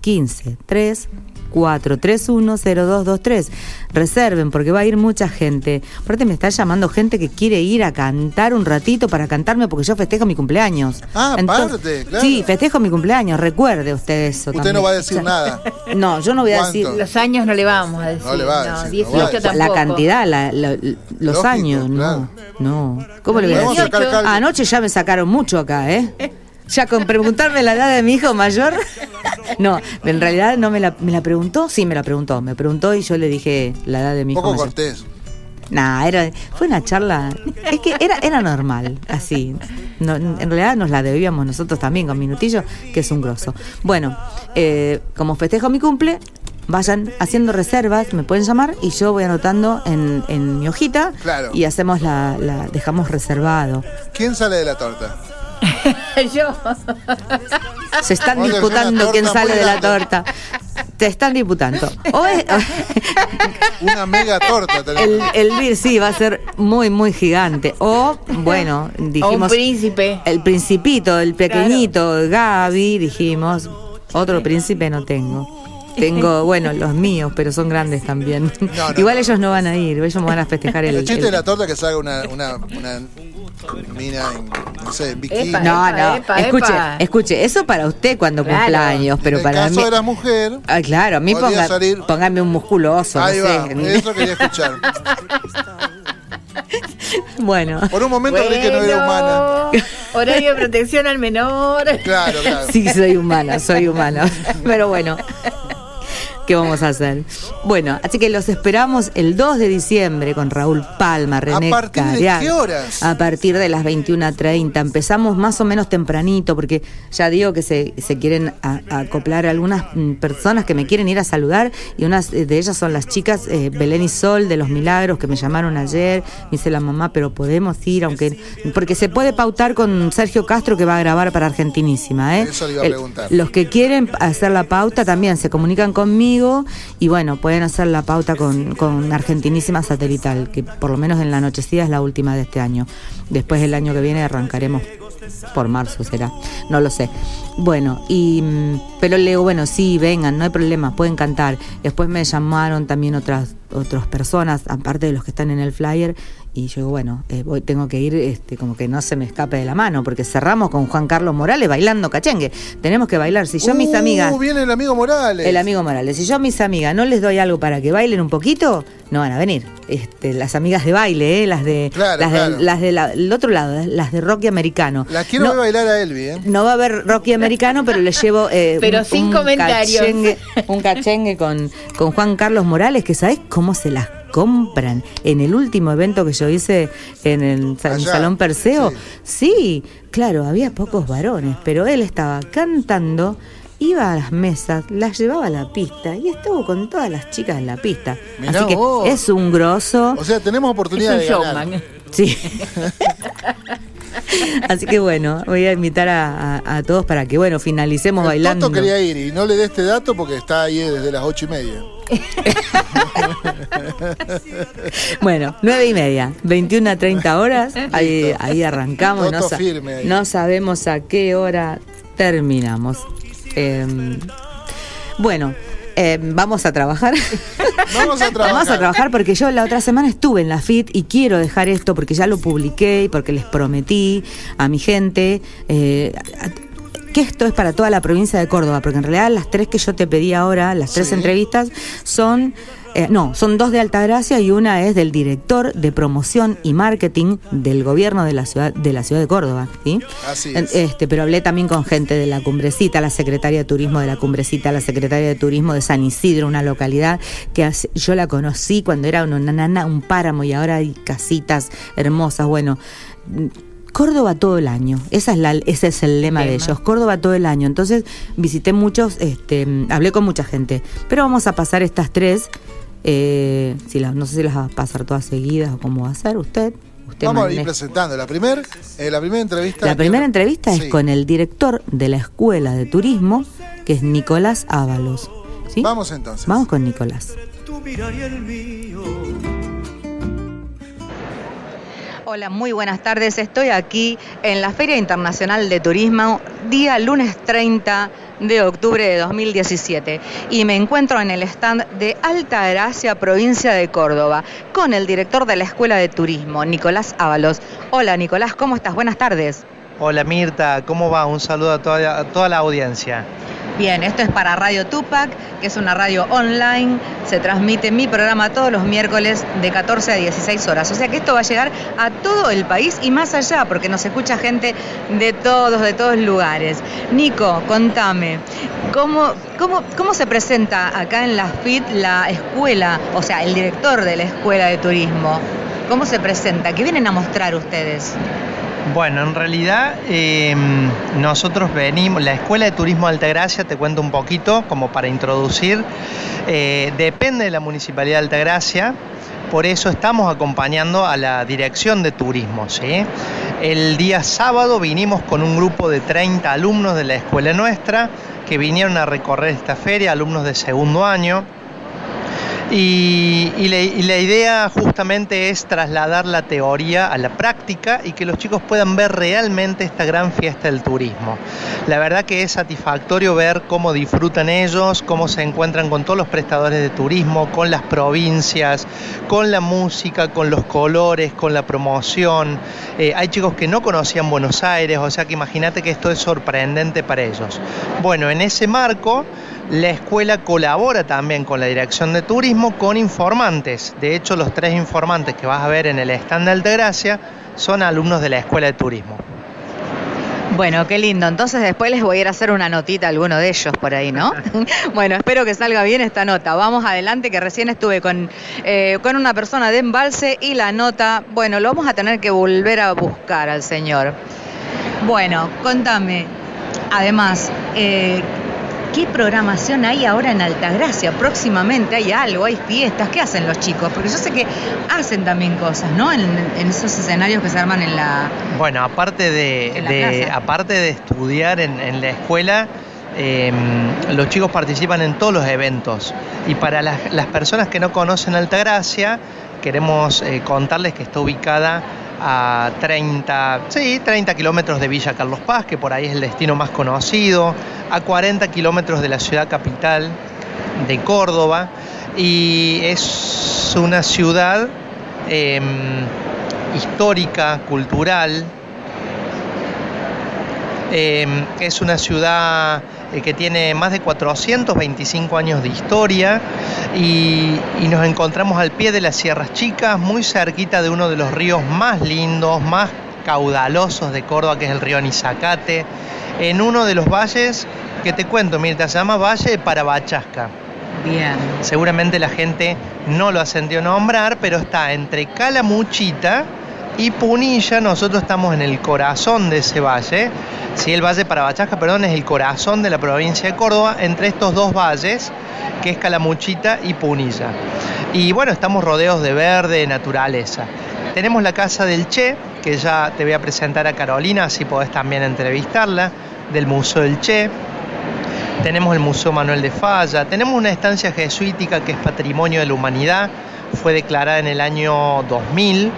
15 3 4310223. Reserven porque va a ir mucha gente. Aparte me está llamando gente que quiere ir a cantar un ratito para cantarme porque yo festejo mi cumpleaños. Ah, aparte, claro. Sí, festejo mi cumpleaños, recuerde usted eso. Usted también. no va a decir nada. No, yo no voy a ¿Cuánto? decir Los años no le vamos a decir. No le va a decir, no va a 18 decir. tampoco. la cantidad, la- la- los Lógico, años, claro. no, no. ¿Cómo le voy a decir? Anoche ya me sacaron mucho acá, ¿eh? Ya con preguntarme la edad de mi hijo mayor. No, en realidad no me la, me la preguntó, sí me la preguntó, me preguntó y yo le dije la edad de mi hijo poco mayor. cortés. Nah, era, fue una charla, es que era, era normal, así. No, en realidad nos la debíamos nosotros también con Minutillo, que es un grosso. Bueno, eh, como festejo mi cumple, vayan haciendo reservas, me pueden llamar y yo voy anotando en, en mi hojita Claro. y hacemos la, la, dejamos reservado. ¿Quién sale de la torta? Yo. Se están disputando quién sale muy de la torta. Te están disputando. O es- Una mega torta el, vir sí va a ser muy, muy gigante. O, bueno, O un dijimos. príncipe. El principito, el pequeñito, Gaby, dijimos. Otro príncipe no tengo. Tengo, bueno, los míos, pero son grandes también. No, no, Igual no. ellos no van a ir, ellos me van a festejar el. El chiste el- de la torta que salga una, una, una mina en, no sé, en bikini. Epa, No, no, Epa, escuche, epa. escuche, eso para usted cuando Claro. cumpleaños, pero en para caso mí. de la mujer, Ah, claro, a mí ponga- salir- póngame un musculoso, ahí no va, sé. eso quería escuchar. Bueno, Por un momento creí que no era humana. Bueno, Horario de protección al menor. Claro, claro. sí, soy humana, soy humana. Pero bueno, ¿qué vamos a hacer? Bueno, así que los esperamos el 2 de diciembre con Raúl Palma, René partir de Cariaga. qué horas? A partir de las 21.30. Empezamos más o menos tempranito porque ya digo que se, se quieren a- a acoplar algunas mm, personas que me quieren ir a saludar y unas eh, de ellas son las chicas eh, Belén y Sol de Los Milagros que me llamaron ayer. Me dice la mamá, pero podemos ir, aunque porque se puede pautar con Sergio Castro que va a grabar para Argentinísima. ¿eh? Eso le iba a El- preguntar. los que quieren hacer la pauta también se comunican conmigo y bueno, pueden hacer la pauta con, con Argentinísima Satelital, que por lo menos en la nochecida es la última de este año. Después el año que viene arrancaremos por marzo será, no lo sé. Bueno, y mm, pero le digo, bueno, sí, vengan, no hay problema, pueden cantar. Después me llamaron también otras otras personas, aparte de los que están en el flyer, y yo digo, bueno, eh, voy, tengo que ir este, como que no se me escape de la mano, porque cerramos con Juan Carlos Morales bailando cachengue. Tenemos que bailar. Si yo a mis Uh, amigas. viene el amigo Morales. El amigo Morales. Si yo a mis amigas no les doy algo para que bailen un poquito, no van a venir. Este, las amigas de baile, ¿eh? las de Claro, las claro. de las del otro lado, ¿eh? las de rocky americano. La quiero no, ver bailar a Elvi, ¿eh? no va a haber rocky americano, pero le llevo eh, Pero sin comentarios. Cachengue, un cachengue con, con Juan Carlos Morales, que sabes cómo se las compran. En el último evento que yo hice en el Allá, Salón Perseo, sí, claro, había pocos varones, pero él estaba cantando. Iba a las mesas, las llevaba a la pista y estuvo con todas las chicas en la pista. Mirá Así que vos. es un grosso. O sea, tenemos Es oportunidad un de ganar. showman. Sí. Así que bueno, voy a invitar a, a- a todos para que, bueno, finalicemos El bailando. Toto quería ir y no le dé este dato porque está ahí desde las ocho y media. Bueno, nueve y media, 21 a 30 horas, ahí, ahí arrancamos. Sa- ahí. no sabemos a qué hora terminamos. Eh, bueno, eh, vamos a trabajar. Vamos a trabajar. Vamos a trabajar porque yo la otra semana estuve en la FIT y quiero dejar esto porque ya lo publiqué y porque les prometí a mi gente eh, a- que esto es para toda la provincia de Córdoba, porque en realidad las tres que yo te pedí ahora, las tres Sí. entrevistas, son... eh, no, son dos de Altagracia y una es del director de promoción y marketing del gobierno de la ciudad de la ciudad de Córdoba, ¿sí? Así es. Este, pero hablé también con gente de la Cumbrecita, la secretaria de Turismo de la Cumbrecita, la secretaria de Turismo de San Isidro, una localidad que hace- yo la conocí cuando era una nana, un páramo y ahora hay casitas hermosas. Bueno, Córdoba todo el año, Esa es la, ese es el lema de ellos, Córdoba todo el año. Entonces visité muchos, este, hablé con mucha gente, pero vamos a pasar estas tres. eh, si las- no sé si las va a pasar todas seguidas o cómo va a ser usted. usted Vamos a ir presentando. La, primer, eh, la primera entrevista. La primera entrevista es Sí. con el director de la Escuela de Turismo, que es Nicolás Ábalos. ¿Sí? Vamos entonces. Vamos con Nicolás. Tu mirar y el mío. Hola, muy buenas tardes. Estoy aquí en la Feria Internacional de Turismo, día lunes 30 de octubre de 2017. Y me encuentro en el stand de Alta Gracia, provincia de Córdoba, con el director de la Escuela de Turismo, Nicolás Ábalos. Hola, Nicolás, ¿cómo estás? Buenas tardes. Hola Mirta, ¿cómo va? Un saludo a toda, toda la audiencia. Bien, esto es para Radio Tupac, que es una radio online. Se transmite mi programa todos los miércoles de 14 a 16 horas. O sea que esto va a llegar a todo el país y más allá, porque nos escucha gente de todos, de todos lugares. Nico, contame, ¿cómo, cómo, se presenta acá en la FIT la escuela, o sea, el director de la escuela de turismo? ¿Cómo se presenta? ¿Qué vienen a mostrar ustedes? Bueno, en realidad eh, nosotros venimos, la Escuela de Turismo Altagracia, te cuento un poquito como para introducir, eh, depende de la Municipalidad de Altagracia, por eso estamos acompañando a la Dirección de Turismo. El día sábado vinimos con un grupo de 30 alumnos de la escuela nuestra que vinieron a recorrer esta feria, alumnos de segundo año. Y, la idea justamente es trasladar la teoría a la práctica y que los chicos puedan ver realmente esta gran fiesta del turismo. La verdad que es satisfactorio ver cómo disfrutan ellos, cómo se encuentran con todos los prestadores de turismo, con las provincias, con la música, con los colores, con la promoción. Eh, hay chicos que no conocían Buenos Aires, o sea que imagínate que esto es sorprendente para ellos. Bueno, en ese marco... La escuela colabora también con la Dirección de Turismo con informantes. De hecho, los tres informantes que vas a ver en el stand de Altagracia son alumnos de la Escuela de Turismo. Bueno, qué lindo. Entonces después les voy a ir a hacer una notita a alguno de ellos por ahí, ¿no? bueno, espero que salga bien esta nota. Vamos adelante, que recién estuve con, eh, con una persona de embalse y la nota, bueno, lo vamos a tener que volver a buscar al señor. Bueno, contame, además, eh, ¿qué programación hay ahora en Altagracia? Próximamente hay algo, hay fiestas, ¿qué hacen los chicos? Porque yo sé que hacen también cosas, ¿no? En, en esos escenarios que se arman en la... Bueno, aparte de, aparte de estudiar en, en la escuela, eh, los chicos participan en todos los eventos. Y para las, las personas que no conocen Altagracia, queremos eh, contarles que está ubicada a 30, sí, 30 kilómetros de Villa Carlos Paz, que por ahí es el destino más conocido, a 40 kilómetros de la ciudad capital de Córdoba, y es una ciudad eh, histórica, cultural. Em, es una ciudad eh, que tiene más de 425 años de historia y, y, nos encontramos al pie de las Sierras Chicas, muy cerquita de uno de los ríos más lindos, más caudalosos de Córdoba, que es el río Nizacate, en uno de los valles que te cuento, Mirta, se llama Valle de Parabachasca. Bien. Seguramente la gente no lo ascendió a nombrar, pero está entre Calamuchita y Punilla. Nosotros estamos en el corazón de ese valle. Sí, el valle Parabachasca, perdón, es el corazón de la provincia de Córdoba, entre estos dos valles, que es Calamuchita y Punilla. Y bueno, estamos rodeados de verde, de naturaleza. Tenemos la casa del Che, que ya te voy a presentar a Carolina, así podés también entrevistarla, del Museo del Che. Tenemos el Museo Manuel de Falla, tenemos una estancia jesuítica que es Patrimonio de la Humanidad, fue declarada en el año 2000,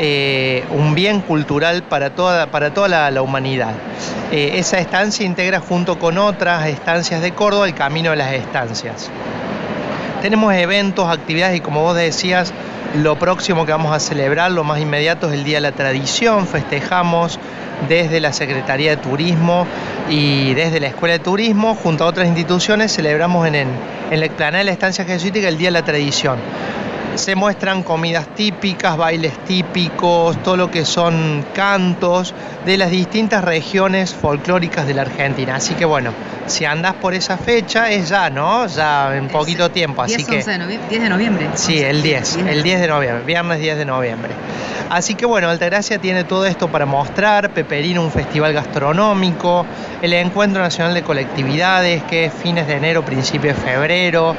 eh, un bien cultural para toda, para toda la, humanidad. Eh, esa estancia integra junto con otras estancias de Córdoba el Camino de las Estancias. Tenemos eventos, actividades y como vos decías, lo próximo que vamos a celebrar, lo más inmediato es el Día de la Tradición, festejamos desde la Secretaría de Turismo y desde la Escuela de Turismo, junto a otras instituciones, celebramos en, el, en explanada de la Estancia Jesuítica el Día de la Tradición. Se muestran comidas típicas, bailes típicos, todo lo que son cantos de las distintas regiones folclóricas de la Argentina. Así que bueno, si andás por esa fecha es ya, ¿no? Ya en poquito tiempo. Así 10, que, 11 de novie- 10 de noviembre. Sí, el 10, 10 de el 10 de noviembre, viernes 10 de noviembre. Así que bueno, Altagracia tiene todo esto para mostrar, Peperino un festival gastronómico, el Encuentro Nacional de Colectividades, que es fines de enero, principio de febrero,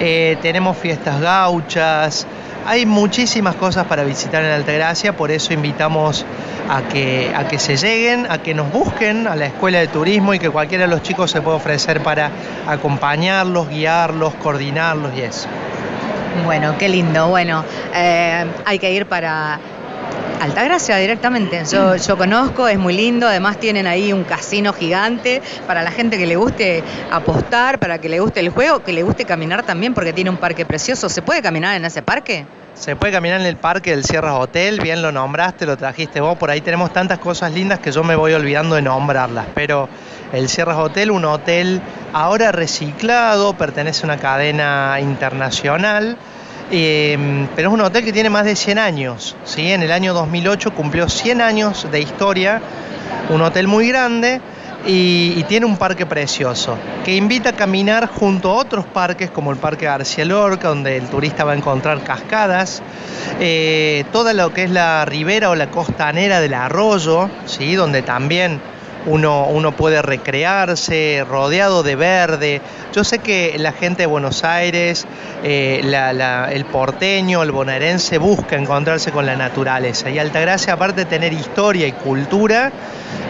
eh, tenemos fiestas gauchas, hay muchísimas cosas para visitar en Altagracia, por eso invitamos a que, a que se lleguen, a que nos busquen a la Escuela de Turismo y que cualquiera de los chicos se pueda ofrecer para acompañarlos, guiarlos, coordinarlos y eso. Bueno, qué lindo. Bueno, eh, hay que ir para Altagracia directamente. Yo, yo conozco, es muy lindo. Además tienen ahí un casino gigante para la gente que le guste apostar, para que le guste el juego, que le guste caminar también, porque tiene un parque precioso. ¿Se puede caminar en ese parque? Se puede caminar en el parque del Sierras Hotel, bien lo nombraste, lo trajiste vos, por ahí tenemos tantas cosas lindas que yo me voy olvidando de nombrarlas, pero el Sierras Hotel, un hotel ahora reciclado, pertenece a una cadena internacional, eh, pero es un hotel que tiene más de 100 años, ¿sí? en el año 2008 cumplió 100 años de historia, un hotel muy grande, y, y, tiene un parque precioso que invita a caminar junto a otros parques como el Parque García Lorca, donde el turista va a encontrar cascadas, eh, toda lo que es la ribera o la costanera del arroyo, ¿sí? donde también uno, puede recrearse rodeado de verde. Yo sé que la gente de Buenos Aires, eh, el porteño, el bonaerense busca encontrarse con la naturaleza y Altagracia, aparte de tener historia y cultura,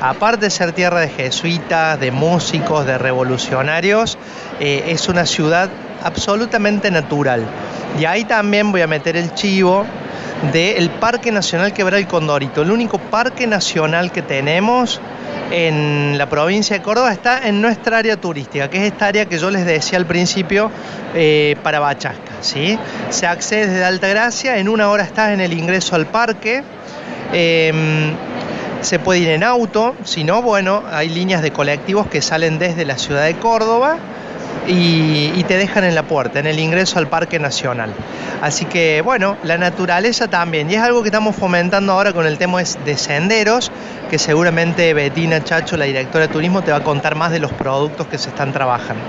aparte de ser tierra de jesuitas, de músicos, de revolucionarios, eh, es una ciudad absolutamente natural. Y ahí también voy a meter el chivo del Parque Nacional Quebral Condorito, el único parque nacional que tenemos en la provincia de Córdoba está en nuestra área turística, que es esta área que yo les decía al principio eh, para Bachasca. ¿sí? Se accede desde Altagracia, en una hora estás en el ingreso al parque. Eh, se puede ir en auto, si no, bueno, hay líneas de colectivos que salen desde la ciudad de Córdoba y, y, te dejan en la puerta, en el ingreso al Parque Nacional. Así que, bueno, la naturaleza también, y es algo que estamos fomentando ahora con el tema de senderos, que seguramente Betina Chacho, la directora de turismo, te va a contar más de los productos que se están trabajando.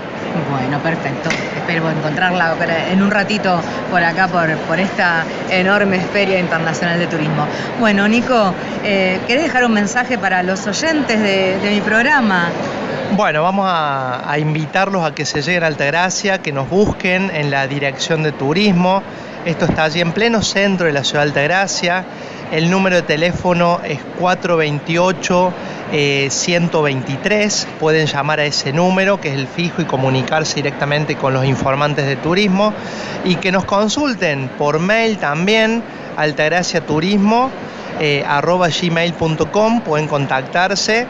Bueno, perfecto. Espero encontrarla en un ratito por acá, por, por esta enorme Feria Internacional de Turismo. Bueno, Nico, eh, ¿querés dejar un mensaje para los oyentes de, de mi programa? Bueno, vamos a, a, invitarlos a que se lleguen a Altagracia, que nos busquen en la dirección de turismo. Esto está allí en pleno centro de la ciudad de Altagracia. El número de teléfono es 428 eh, 123. Pueden llamar a ese número, que es el fijo, y comunicarse directamente con los informantes de turismo. Y que nos consulten por mail también, altagraciaturismo. Eh, pueden contactarse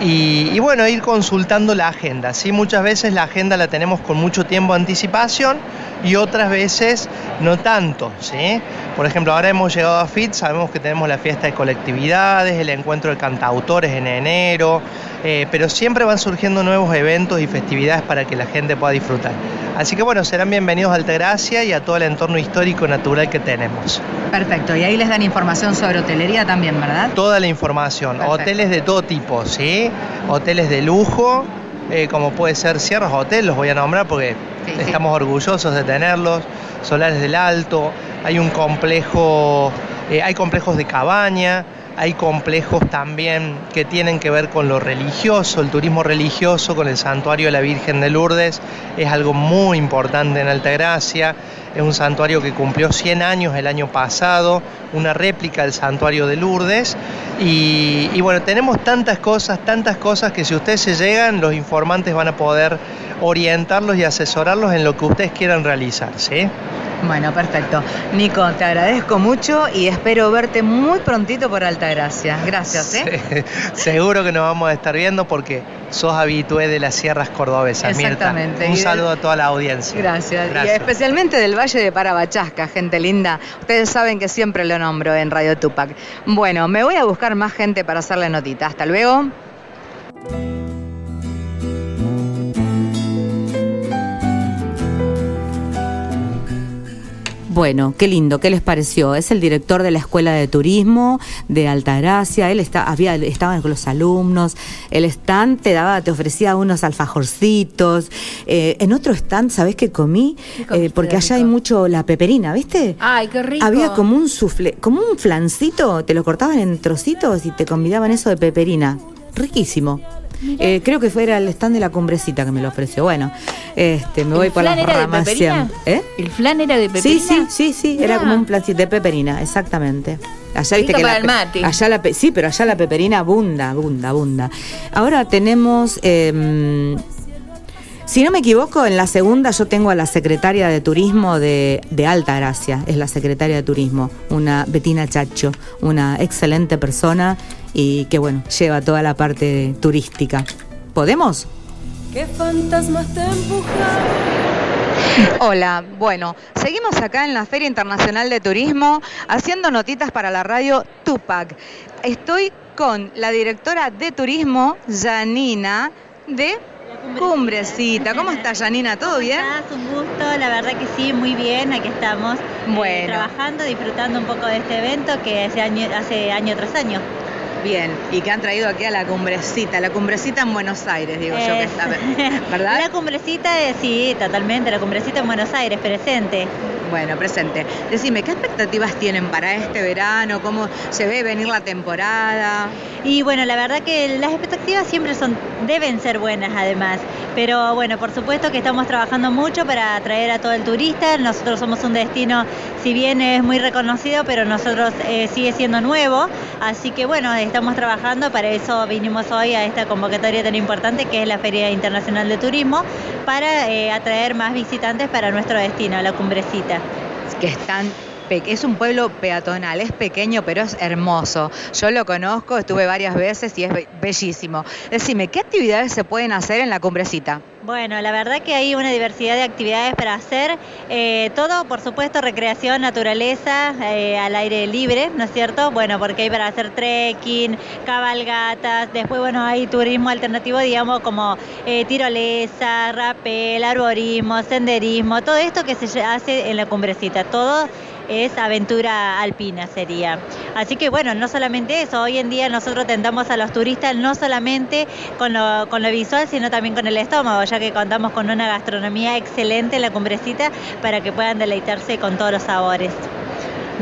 y, y, bueno ir consultando la agenda ¿sí? muchas veces la agenda la tenemos con mucho tiempo de anticipación y otras veces no tanto, ¿sí? Por ejemplo, ahora hemos llegado a FIT, sabemos que tenemos la fiesta de colectividades, el encuentro de cantautores en enero, eh, pero siempre van surgiendo nuevos eventos y festividades para que la gente pueda disfrutar. Así que bueno, serán bienvenidos a Altagracia y a todo el entorno histórico natural que tenemos. Perfecto, y ahí les dan información sobre hotelería también, ¿verdad? Toda la información, hoteles de todo tipo, ¿sí? Hoteles de lujo, eh, como puede ser Sierras Hotel, los voy a nombrar porque estamos orgullosos de tenerlos, Solares del Alto, hay un complejo, eh, hay complejos de cabaña, hay complejos también que tienen que ver con lo religioso, el turismo religioso, con el santuario de la Virgen de Lourdes, es algo muy importante en Altagracia, es un santuario que cumplió 100 años el año pasado, una réplica del santuario de Lourdes, y, y bueno, tenemos tantas cosas, tantas cosas que si ustedes se llegan, los informantes van a poder orientarlos y asesorarlos en lo que ustedes quieran realizar, ¿sí? Bueno, perfecto. Nico, te agradezco mucho y espero verte muy prontito por Altagracia. Gracias, ¿eh? seguro que nos vamos a estar viendo porque sos habitué de las sierras cordobesas, Exactamente. Un saludo a toda la audiencia. Gracias. Y especialmente del Valle de Parabachasca, gente linda. Ustedes saben que siempre lo nombro en Radio Tupac. Bueno, me voy a buscar más gente para hacerle notita. Hasta luego. Bueno, qué lindo, ¿qué les pareció? Es el director de la Escuela de Turismo de Altagracia, él está, había, estaba con los alumnos, el stand te daba, te ofrecía unos alfajorcitos, eh, en otro stand, ¿sabés qué comí? Eh, porque allá hay mucho la peperina, ¿viste? Ay, qué rico. Había como un sufle, como un flancito, te lo cortaban en trocitos y te convidaban eso de peperina. Riquísimo. Eh, creo que fuera el stand de la cumbrecita que me lo ofreció. Bueno, este, me voy por la ramas ¿Eh? ¿El flan era de peperina? Sí, sí, sí, sí, era como un plancito de peperina, exactamente. Allá viste que la, el mate. Allá la, sí, pero allá la peperina abunda, abunda, abunda. Ahora tenemos eh, si no me equivoco, en la segunda yo tengo a la secretaria de turismo de, Alta Gracia, es la secretaria de turismo, una Betina Chacho, una excelente persona y que bueno, lleva toda la parte turística. ¿Podemos? ¿Qué fantasmas te Hola, bueno, seguimos acá en la Feria Internacional de Turismo haciendo notitas para la radio Tupac. Estoy con la directora de turismo, Janina, de Cumbrecita. ¿Cómo estás, Janina? ¿Todo bien? Estás? Un gusto, la verdad que sí, muy bien. Aquí estamos eh, trabajando, disfrutando un poco de este evento que hace año, hace año tras año. Bien, y que han traído aquí a la cumbrecita, la cumbrecita en Buenos Aires, digo yo que está, ¿verdad? La cumbrecita, eh, sí, totalmente, la cumbrecita en Buenos Aires, presente. Bueno, presente. Decime, ¿qué expectativas tienen para este verano? ¿Cómo se ve venir la temporada? Y bueno, la verdad que las expectativas siempre son, deben ser buenas además. Pero bueno, por supuesto que estamos trabajando mucho para atraer a todo el turista. Nosotros somos un destino, si bien es muy reconocido, pero nosotros eh, sigue siendo nuevo. Así que bueno, estamos trabajando, para eso vinimos hoy a esta convocatoria tan importante que es la Feria Internacional de Turismo, para eh, atraer más visitantes para nuestro destino, la cumbrecita. Que están es un pueblo peatonal, es pequeño pero es hermoso. Yo lo conozco, estuve varias veces y es bellísimo. Decime, ¿qué actividades se pueden hacer en la cumbrecita? Bueno, la verdad que hay una diversidad de actividades para hacer. Eh, todo, por supuesto, recreación, naturaleza, eh, al aire libre, ¿no es cierto? Bueno, porque hay para hacer trekking, cabalgatas, después, bueno, hay turismo alternativo, digamos, como eh, tirolesa, rapel, arborismo, senderismo, todo esto que se hace en la cumbrecita, todo es aventura alpina sería. Así que bueno, no solamente eso, hoy en día nosotros tentamos a los turistas no solamente con lo, visual, sino también con el estómago, ya que contamos con una gastronomía excelente en la cumbrecita para que puedan deleitarse con todos los sabores.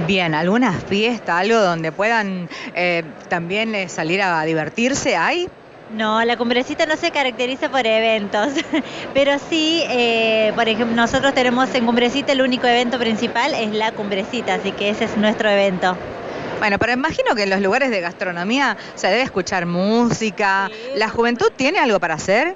Bien, ¿alguna fiesta, algo donde puedan eh, también eh, salir a divertirse? ¿Hay? No, la cumbrecita no se caracteriza por eventos, pero sí, eh, por ejemplo, nosotros tenemos en Cumbrecita el único evento principal es la Cumbrecita, así que ese es nuestro evento. Bueno, pero imagino que en los lugares de gastronomía se debe escuchar música. ¿La juventud tiene algo para hacer?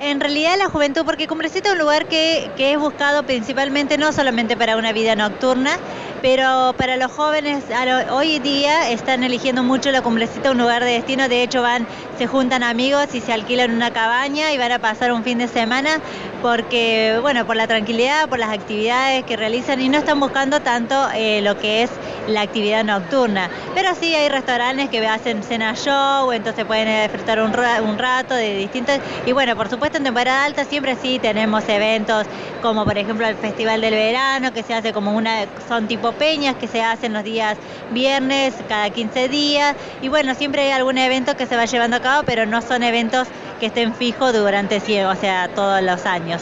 En realidad la juventud, porque Cumbrecita es un lugar que, es buscado principalmente no solamente para una vida nocturna, pero para los jóvenes hoy día están eligiendo mucho la cumbrecita un lugar de destino, de hecho van, se juntan amigos y se alquilan una cabaña y van a pasar un fin de semana porque, bueno, por la tranquilidad, por las actividades que realizan y no están buscando tanto eh, lo que es la actividad nocturna. Pero sí hay restaurantes que hacen cena show, entonces pueden disfrutar un, un rato de distintos. Y bueno, por supuesto en temporada alta siempre sí tenemos eventos como por ejemplo el Festival del Verano, que se hace como una, son tipo peñas que se hacen los días viernes cada 15 días. Y bueno, siempre hay algún evento que se va llevando a cabo, pero no son eventos que estén fijos durante, o sea, todos los años.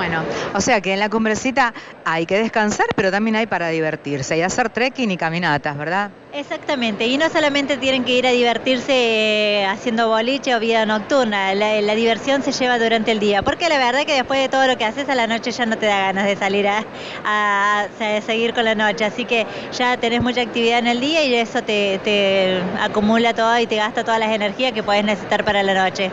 Bueno, o sea que en la cumbrecita hay que descansar, pero también hay para divertirse y hacer trekking y caminatas, ¿verdad? Exactamente, y no solamente tienen que ir a divertirse eh, haciendo boliche o vida nocturna, la, diversión se lleva durante el día, porque la verdad que después de todo lo que haces a la noche ya no te da ganas de salir a, seguir con la noche, así que ya tenés mucha actividad en el día y eso te, te acumula todo y te gasta todas las energías que puedes necesitar para la noche.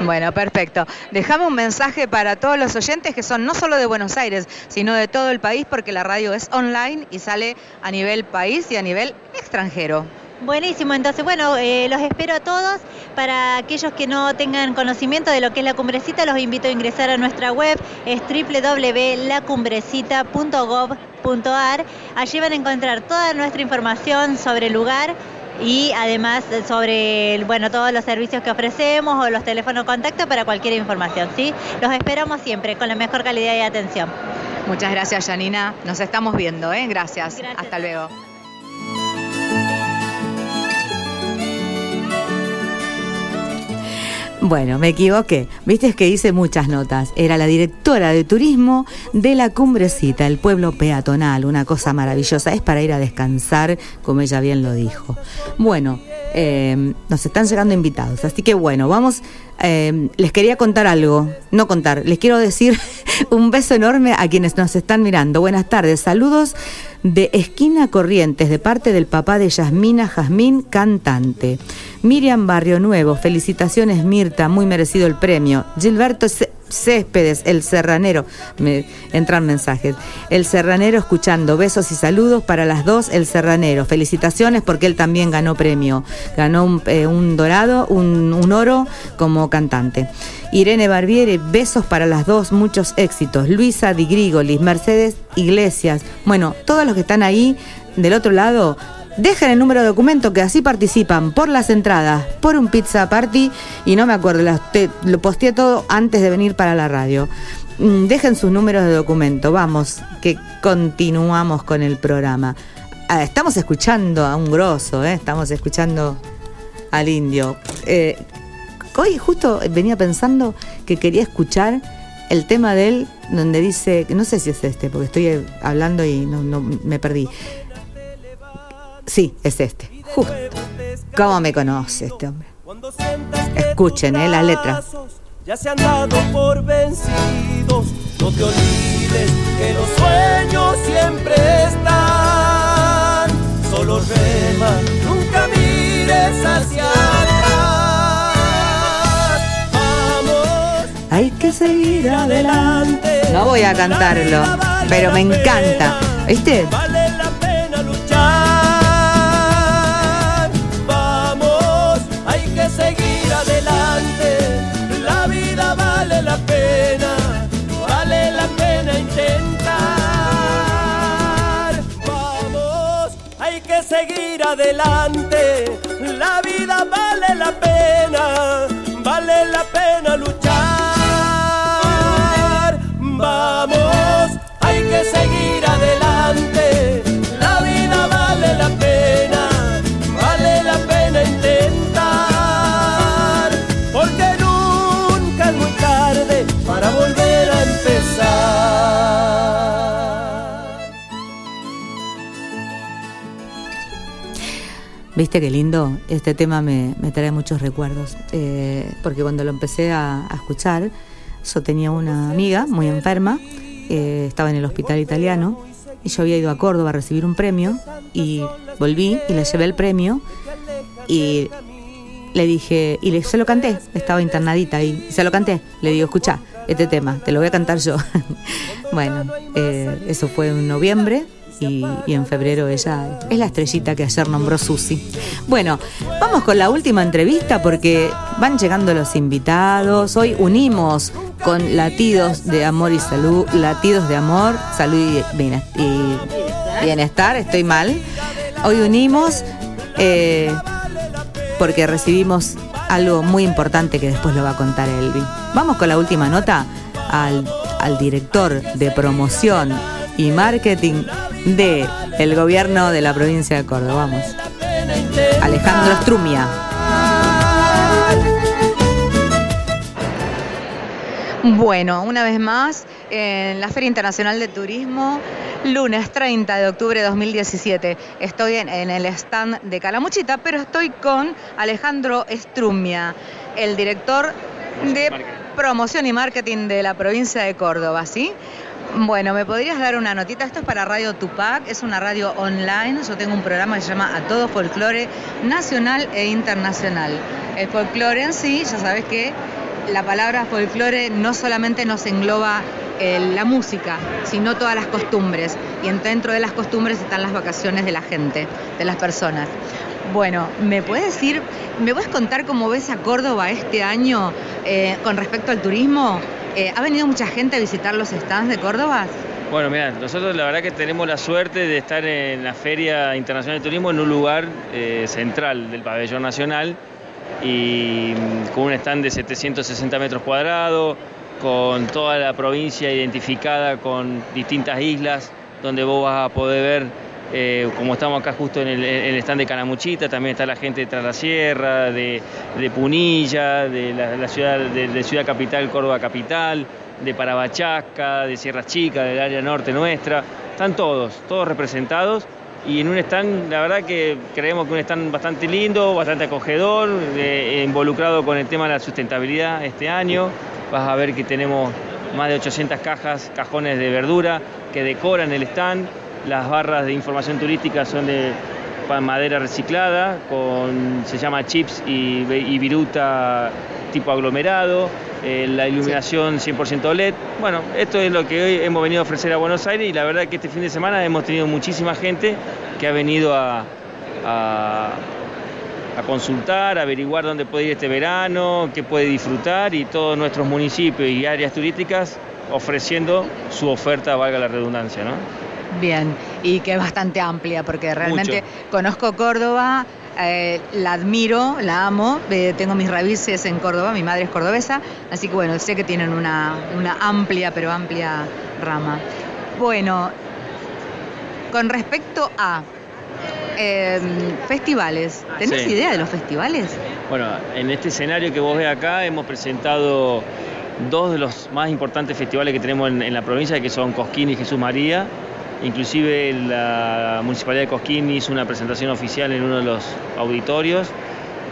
Bueno, perfecto. Dejame un mensaje para todos los oyentes que son no solo de Buenos Aires, sino de todo el país, porque la radio es online y sale a nivel país y a nivel extranjero. Buenísimo, entonces bueno, eh, los espero a todos. Para aquellos que no tengan conocimiento de lo que es la cumbrecita, los invito a ingresar a nuestra web, es www.lacumbrecita.gov.ar. Allí van a encontrar toda nuestra información sobre el lugar y además sobre bueno todos los servicios que ofrecemos o los teléfonos de contacto para cualquier información. ¿sí? Los esperamos siempre con la mejor calidad y atención. Muchas gracias, Janina. Nos estamos viendo, ¿eh? gracias. Hasta luego. Bueno, me equivoqué. Viste que hice muchas notas. Era la directora de turismo de la Cumbrecita, el pueblo peatonal, una cosa maravillosa. Es para ir a descansar, como ella bien lo dijo. Bueno, eh, nos están llegando invitados, así que bueno, vamos. Eh, les quería contar algo, no contar, les quiero decir un beso enorme a quienes nos están mirando. Buenas tardes, saludos de Esquina Corrientes, de parte del papá de Yasmina Jazmín, cantante. Miriam Barrio Nuevo, felicitaciones Mirta, muy merecido el premio. Gilberto Céspedes, el serranero, me entran mensajes. El serranero escuchando, besos y saludos para las dos, el serranero. Felicitaciones porque él también ganó premio. Ganó un, eh, dorado, un, un oro como cantante. Irene Barbiere, besos para las dos, muchos éxitos. Luisa Di Grigolis, Mercedes Iglesias. Bueno, todos los que están ahí del otro lado, dejen el número de documento que así participan por las entradas, por un pizza party y no me acuerdo, lo posteé todo antes de venir para la radio. Mm, dejen sus números de documento, vamos, que continuamos con el programa. Ah, estamos escuchando a un grosso, ¿eh? estamos escuchando al indio. Eh, hoy justo venía pensando que quería escuchar el tema de él donde dice, no sé si es este, porque estoy hablando y no me perdí. Sí, es este. Justo. ¿Cómo me conoce este hombre? Escuchen, eh, la letra. Ya se han dado por vencidos. No te olvides que los sueños siempre están. Solo rema, nunca mires hacia atrás. Vamos. Hay que seguir adelante. No voy a cantarlo, pero me encanta. ¿Viste? Adelante. Viste qué lindo, este tema me, trae muchos recuerdos, eh, porque cuando lo empecé a, escuchar, yo tenía una amiga muy enferma, eh, estaba en el hospital italiano, y yo había ido a Córdoba a recibir un premio, y volví y le llevé el premio, y le dije, y le, se lo canté, estaba internadita y se lo canté, le digo, escucha, este tema, te lo voy a cantar yo. bueno, eh, eso fue en noviembre y, en febrero ella es la estrellita que ayer nombró Susi. Bueno, vamos con la última entrevista porque van llegando los invitados. Hoy unimos con latidos de amor y salud, latidos de amor, salud y bienestar, estoy mal. Hoy unimos eh, porque recibimos algo muy importante que después lo va a contar Elvi. Vamos con la última nota al, al director de promoción y marketing de el gobierno de la provincia de Córdoba. Vamos. Alejandro Strumia. Bueno, una vez más, en la Feria Internacional de Turismo, lunes 30 de octubre de 2017. Estoy en, el stand de Calamuchita, pero estoy con Alejandro Strumia, el director de promoción y marketing de la provincia de Córdoba, ¿sí? Bueno, ¿me podrías dar una notita? Esto es para Radio Tupac, es una radio online. Yo tengo un programa que se llama A Todo Folclore Nacional e Internacional. El folclore en sí, ya sabes que la palabra folclore no solamente nos engloba eh, la música, sino todas las costumbres. Y en- dentro de las costumbres están las vacaciones de la gente, de las personas. Bueno, ¿me puedes decir, me puedes contar cómo ves a Córdoba este año eh, con respecto al turismo? Eh, ¿Ha venido mucha gente a visitar los stands de Córdoba? Bueno, mira, nosotros la verdad que tenemos la suerte de estar en la Feria Internacional de Turismo en un lugar eh, central del pabellón nacional y mm, con un stand de 760 metros cuadrados, con toda la provincia identificada con distintas islas, donde vos vas a poder ver, eh, como estamos acá justo en el, stand de Canamuchita, también está la gente de Tras la Sierra, de, de Punilla, de la, ciudad, de, Ciudad Capital, Córdoba Capital, de Parabachasca, de Sierras Chicas, del área norte nuestra, están todos, todos representados y en un stand, la verdad que creemos que un stand bastante lindo, bastante acogedor, involucrado con el tema de la sustentabilidad este año. Vas a ver que tenemos más de 800 cajas, cajones de verdura que decoran el stand. Las barras de información turística son de madera reciclada, con, se llama chips y, y viruta tipo aglomerado, eh, la iluminación 100% LED. Bueno, esto es lo que hoy hemos venido a ofrecer a Buenos Aires y la verdad que este fin de semana hemos tenido muchísima gente que ha venido a, a- a consultar, a averiguar dónde puede ir este verano, qué puede disfrutar y todos nuestros municipios y áreas turísticas ofreciendo su oferta, valga la redundancia, ¿no? Bien, y que es bastante amplia, porque realmente Mucho. conozco Córdoba, eh, la admiro, la amo, eh, tengo mis raíces en Córdoba, mi madre es cordobesa, así que bueno, sé que tienen una, una amplia, pero amplia rama. Bueno, con respecto a eh, festivales, ¿tenés Sí. idea de los festivales? Bueno, en este escenario que vos ves acá hemos presentado dos de los más importantes festivales que tenemos en, en la provincia, que son Cosquín y Jesús María. Inclusive la Municipalidad de Cosquín hizo una presentación oficial en uno de los auditorios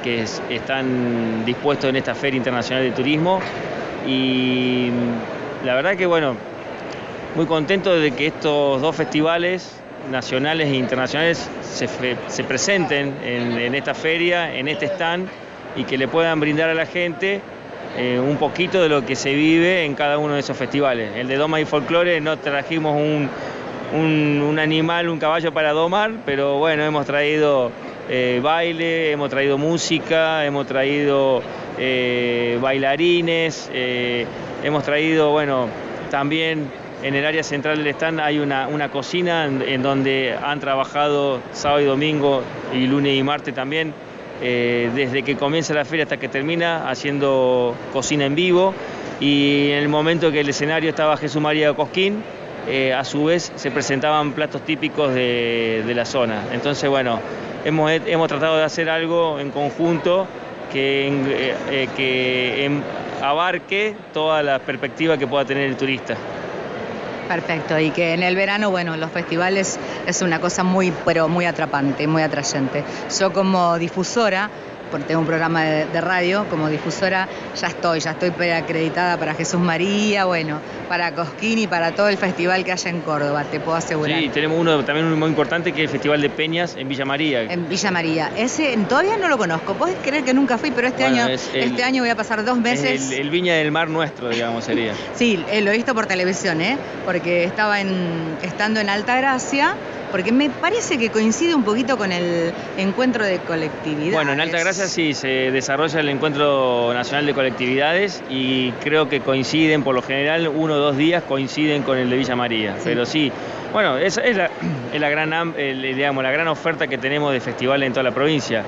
que es- están dispuestos en esta Feria Internacional de Turismo. Y mm, la verdad que, bueno, muy contento de que estos dos festivales nacionales e internacionales se, presenten en, en esta feria, en este stand y que le puedan brindar a la gente eh, un poquito de lo que se vive en cada uno de esos festivales. El de Doma y Folclore no trajimos un, un- animal, un caballo para domar, pero bueno, hemos traído eh, baile, hemos traído música, hemos traído eh, bailarines, eh, hemos traído, bueno, también en el área central del stand hay una, cocina en, en donde han trabajado sábado y domingo y lunes y martes también, desde que comienza la feria hasta que termina, haciendo cocina en vivo. Y en el momento que el escenario estaba Jesús María Cosquín, eh, a su vez se presentaban platos típicos de, la zona. Entonces, bueno, hemos, hemos tratado de hacer algo en conjunto que, eh, eh, que em- abarque toda la perspectiva que pueda tener el turista. Perfecto, y que en el verano, bueno, los festivales es una cosa muy, pero muy atrapante, muy atrayente. Yo como difusora, porque tengo un programa de, de radio, como difusora ya estoy, ya estoy preacreditada para Jesús María, bueno, para Cosquín y para todo el festival que haya en Córdoba, te puedo asegurar. Sí, tenemos uno también muy importante que es el Festival de Peñas en Villa María. En Villa María. Ese todavía no lo conozco. Puedes creer que nunca fui, pero este Bueno, año, es el- este año voy a pasar dos Es meses. el, el Viña del Mar nuestro, digamos, sería. Sí, eh, lo he visto por televisión, ¿eh? Porque estaba en, estando en Altagracia, porque me parece que coincide un poquito con el encuentro de colectividades. Bueno, en Altagracia sí se desarrolla el encuentro nacional de colectividades y creo que coinciden, por lo general, uno o dos días coinciden con el de Villa María. Pero sí, bueno, esa es la, la gran, digamos, la gran oferta que tenemos de festivales en toda la provincia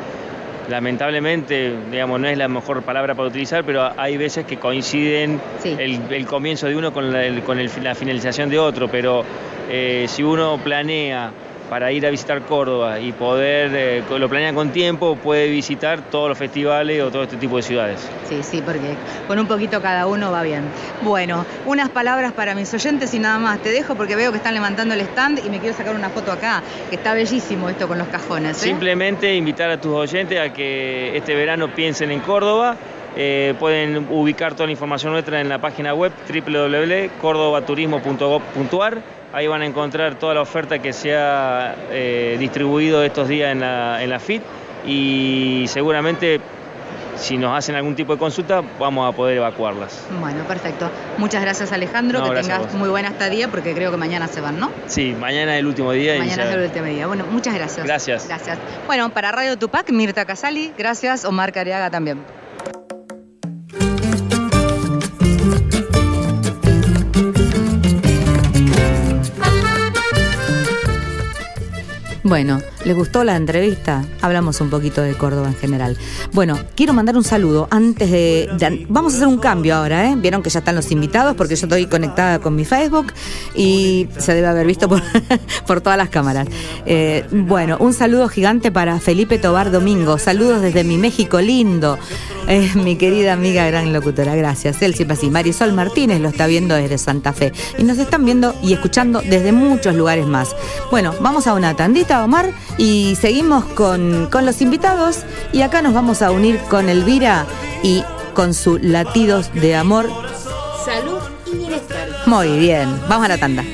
lamentablemente, digamos, no es la mejor palabra para utilizar, pero hay veces que coinciden el, comienzo de uno con, la, con la finalización de otro, pero eh, si uno planea para ir a visitar Córdoba y poder, eh, lo planea con tiempo, puede visitar todos los festivales o todo este tipo de ciudades. Sí, sí, porque con un poquito cada uno va bien. Bueno, unas palabras para mis oyentes y nada más. Te dejo porque veo que están levantando el stand y me quiero sacar una foto acá, que está bellísimo esto con los cajones. ¿eh? Simplemente invitar a tus oyentes a que este verano piensen en Córdoba. Eh, pueden ubicar toda la información nuestra en la página web www.cordobaturismo.gov.ar Ahí van a encontrar toda la oferta que se ha eh, distribuido estos días en la, en la FIT y seguramente si nos hacen algún tipo de consulta vamos a poder evacuarlas. Bueno, perfecto. Muchas gracias Alejandro, que tengas muy buena estadía porque creo que mañana se van, ¿no? Sí, mañana es el último día. Mañana es el último día. Bueno, muchas gracias. Gracias. Gracias. Bueno, para Radio Tupac, Mirta Casali, gracias, Omar Cariaga también. Bueno, ¿les gustó la entrevista? Hablamos un poquito de Córdoba en general. Bueno, quiero mandar un saludo antes de, Vamos a hacer un cambio ahora, ¿eh? Vieron que ya están los invitados porque yo estoy conectada con mi Facebook y se debe haber visto por, por todas las cámaras. Eh, bueno, un saludo gigante para Felipe Tobar Domingo. Saludos desde mi México lindo. Mi querida amiga gran locutora, gracias. Él siempre así. Marisol Martínez lo está viendo desde Santa Fe. Y nos están viendo y escuchando desde muchos lugares más. Bueno, vamos a una tandita Omar, y seguimos con, con los invitados. Y acá nos vamos a unir con Elvira y con sus latidos de amor. Salud y bienestar. Muy bien, vamos a la tanda.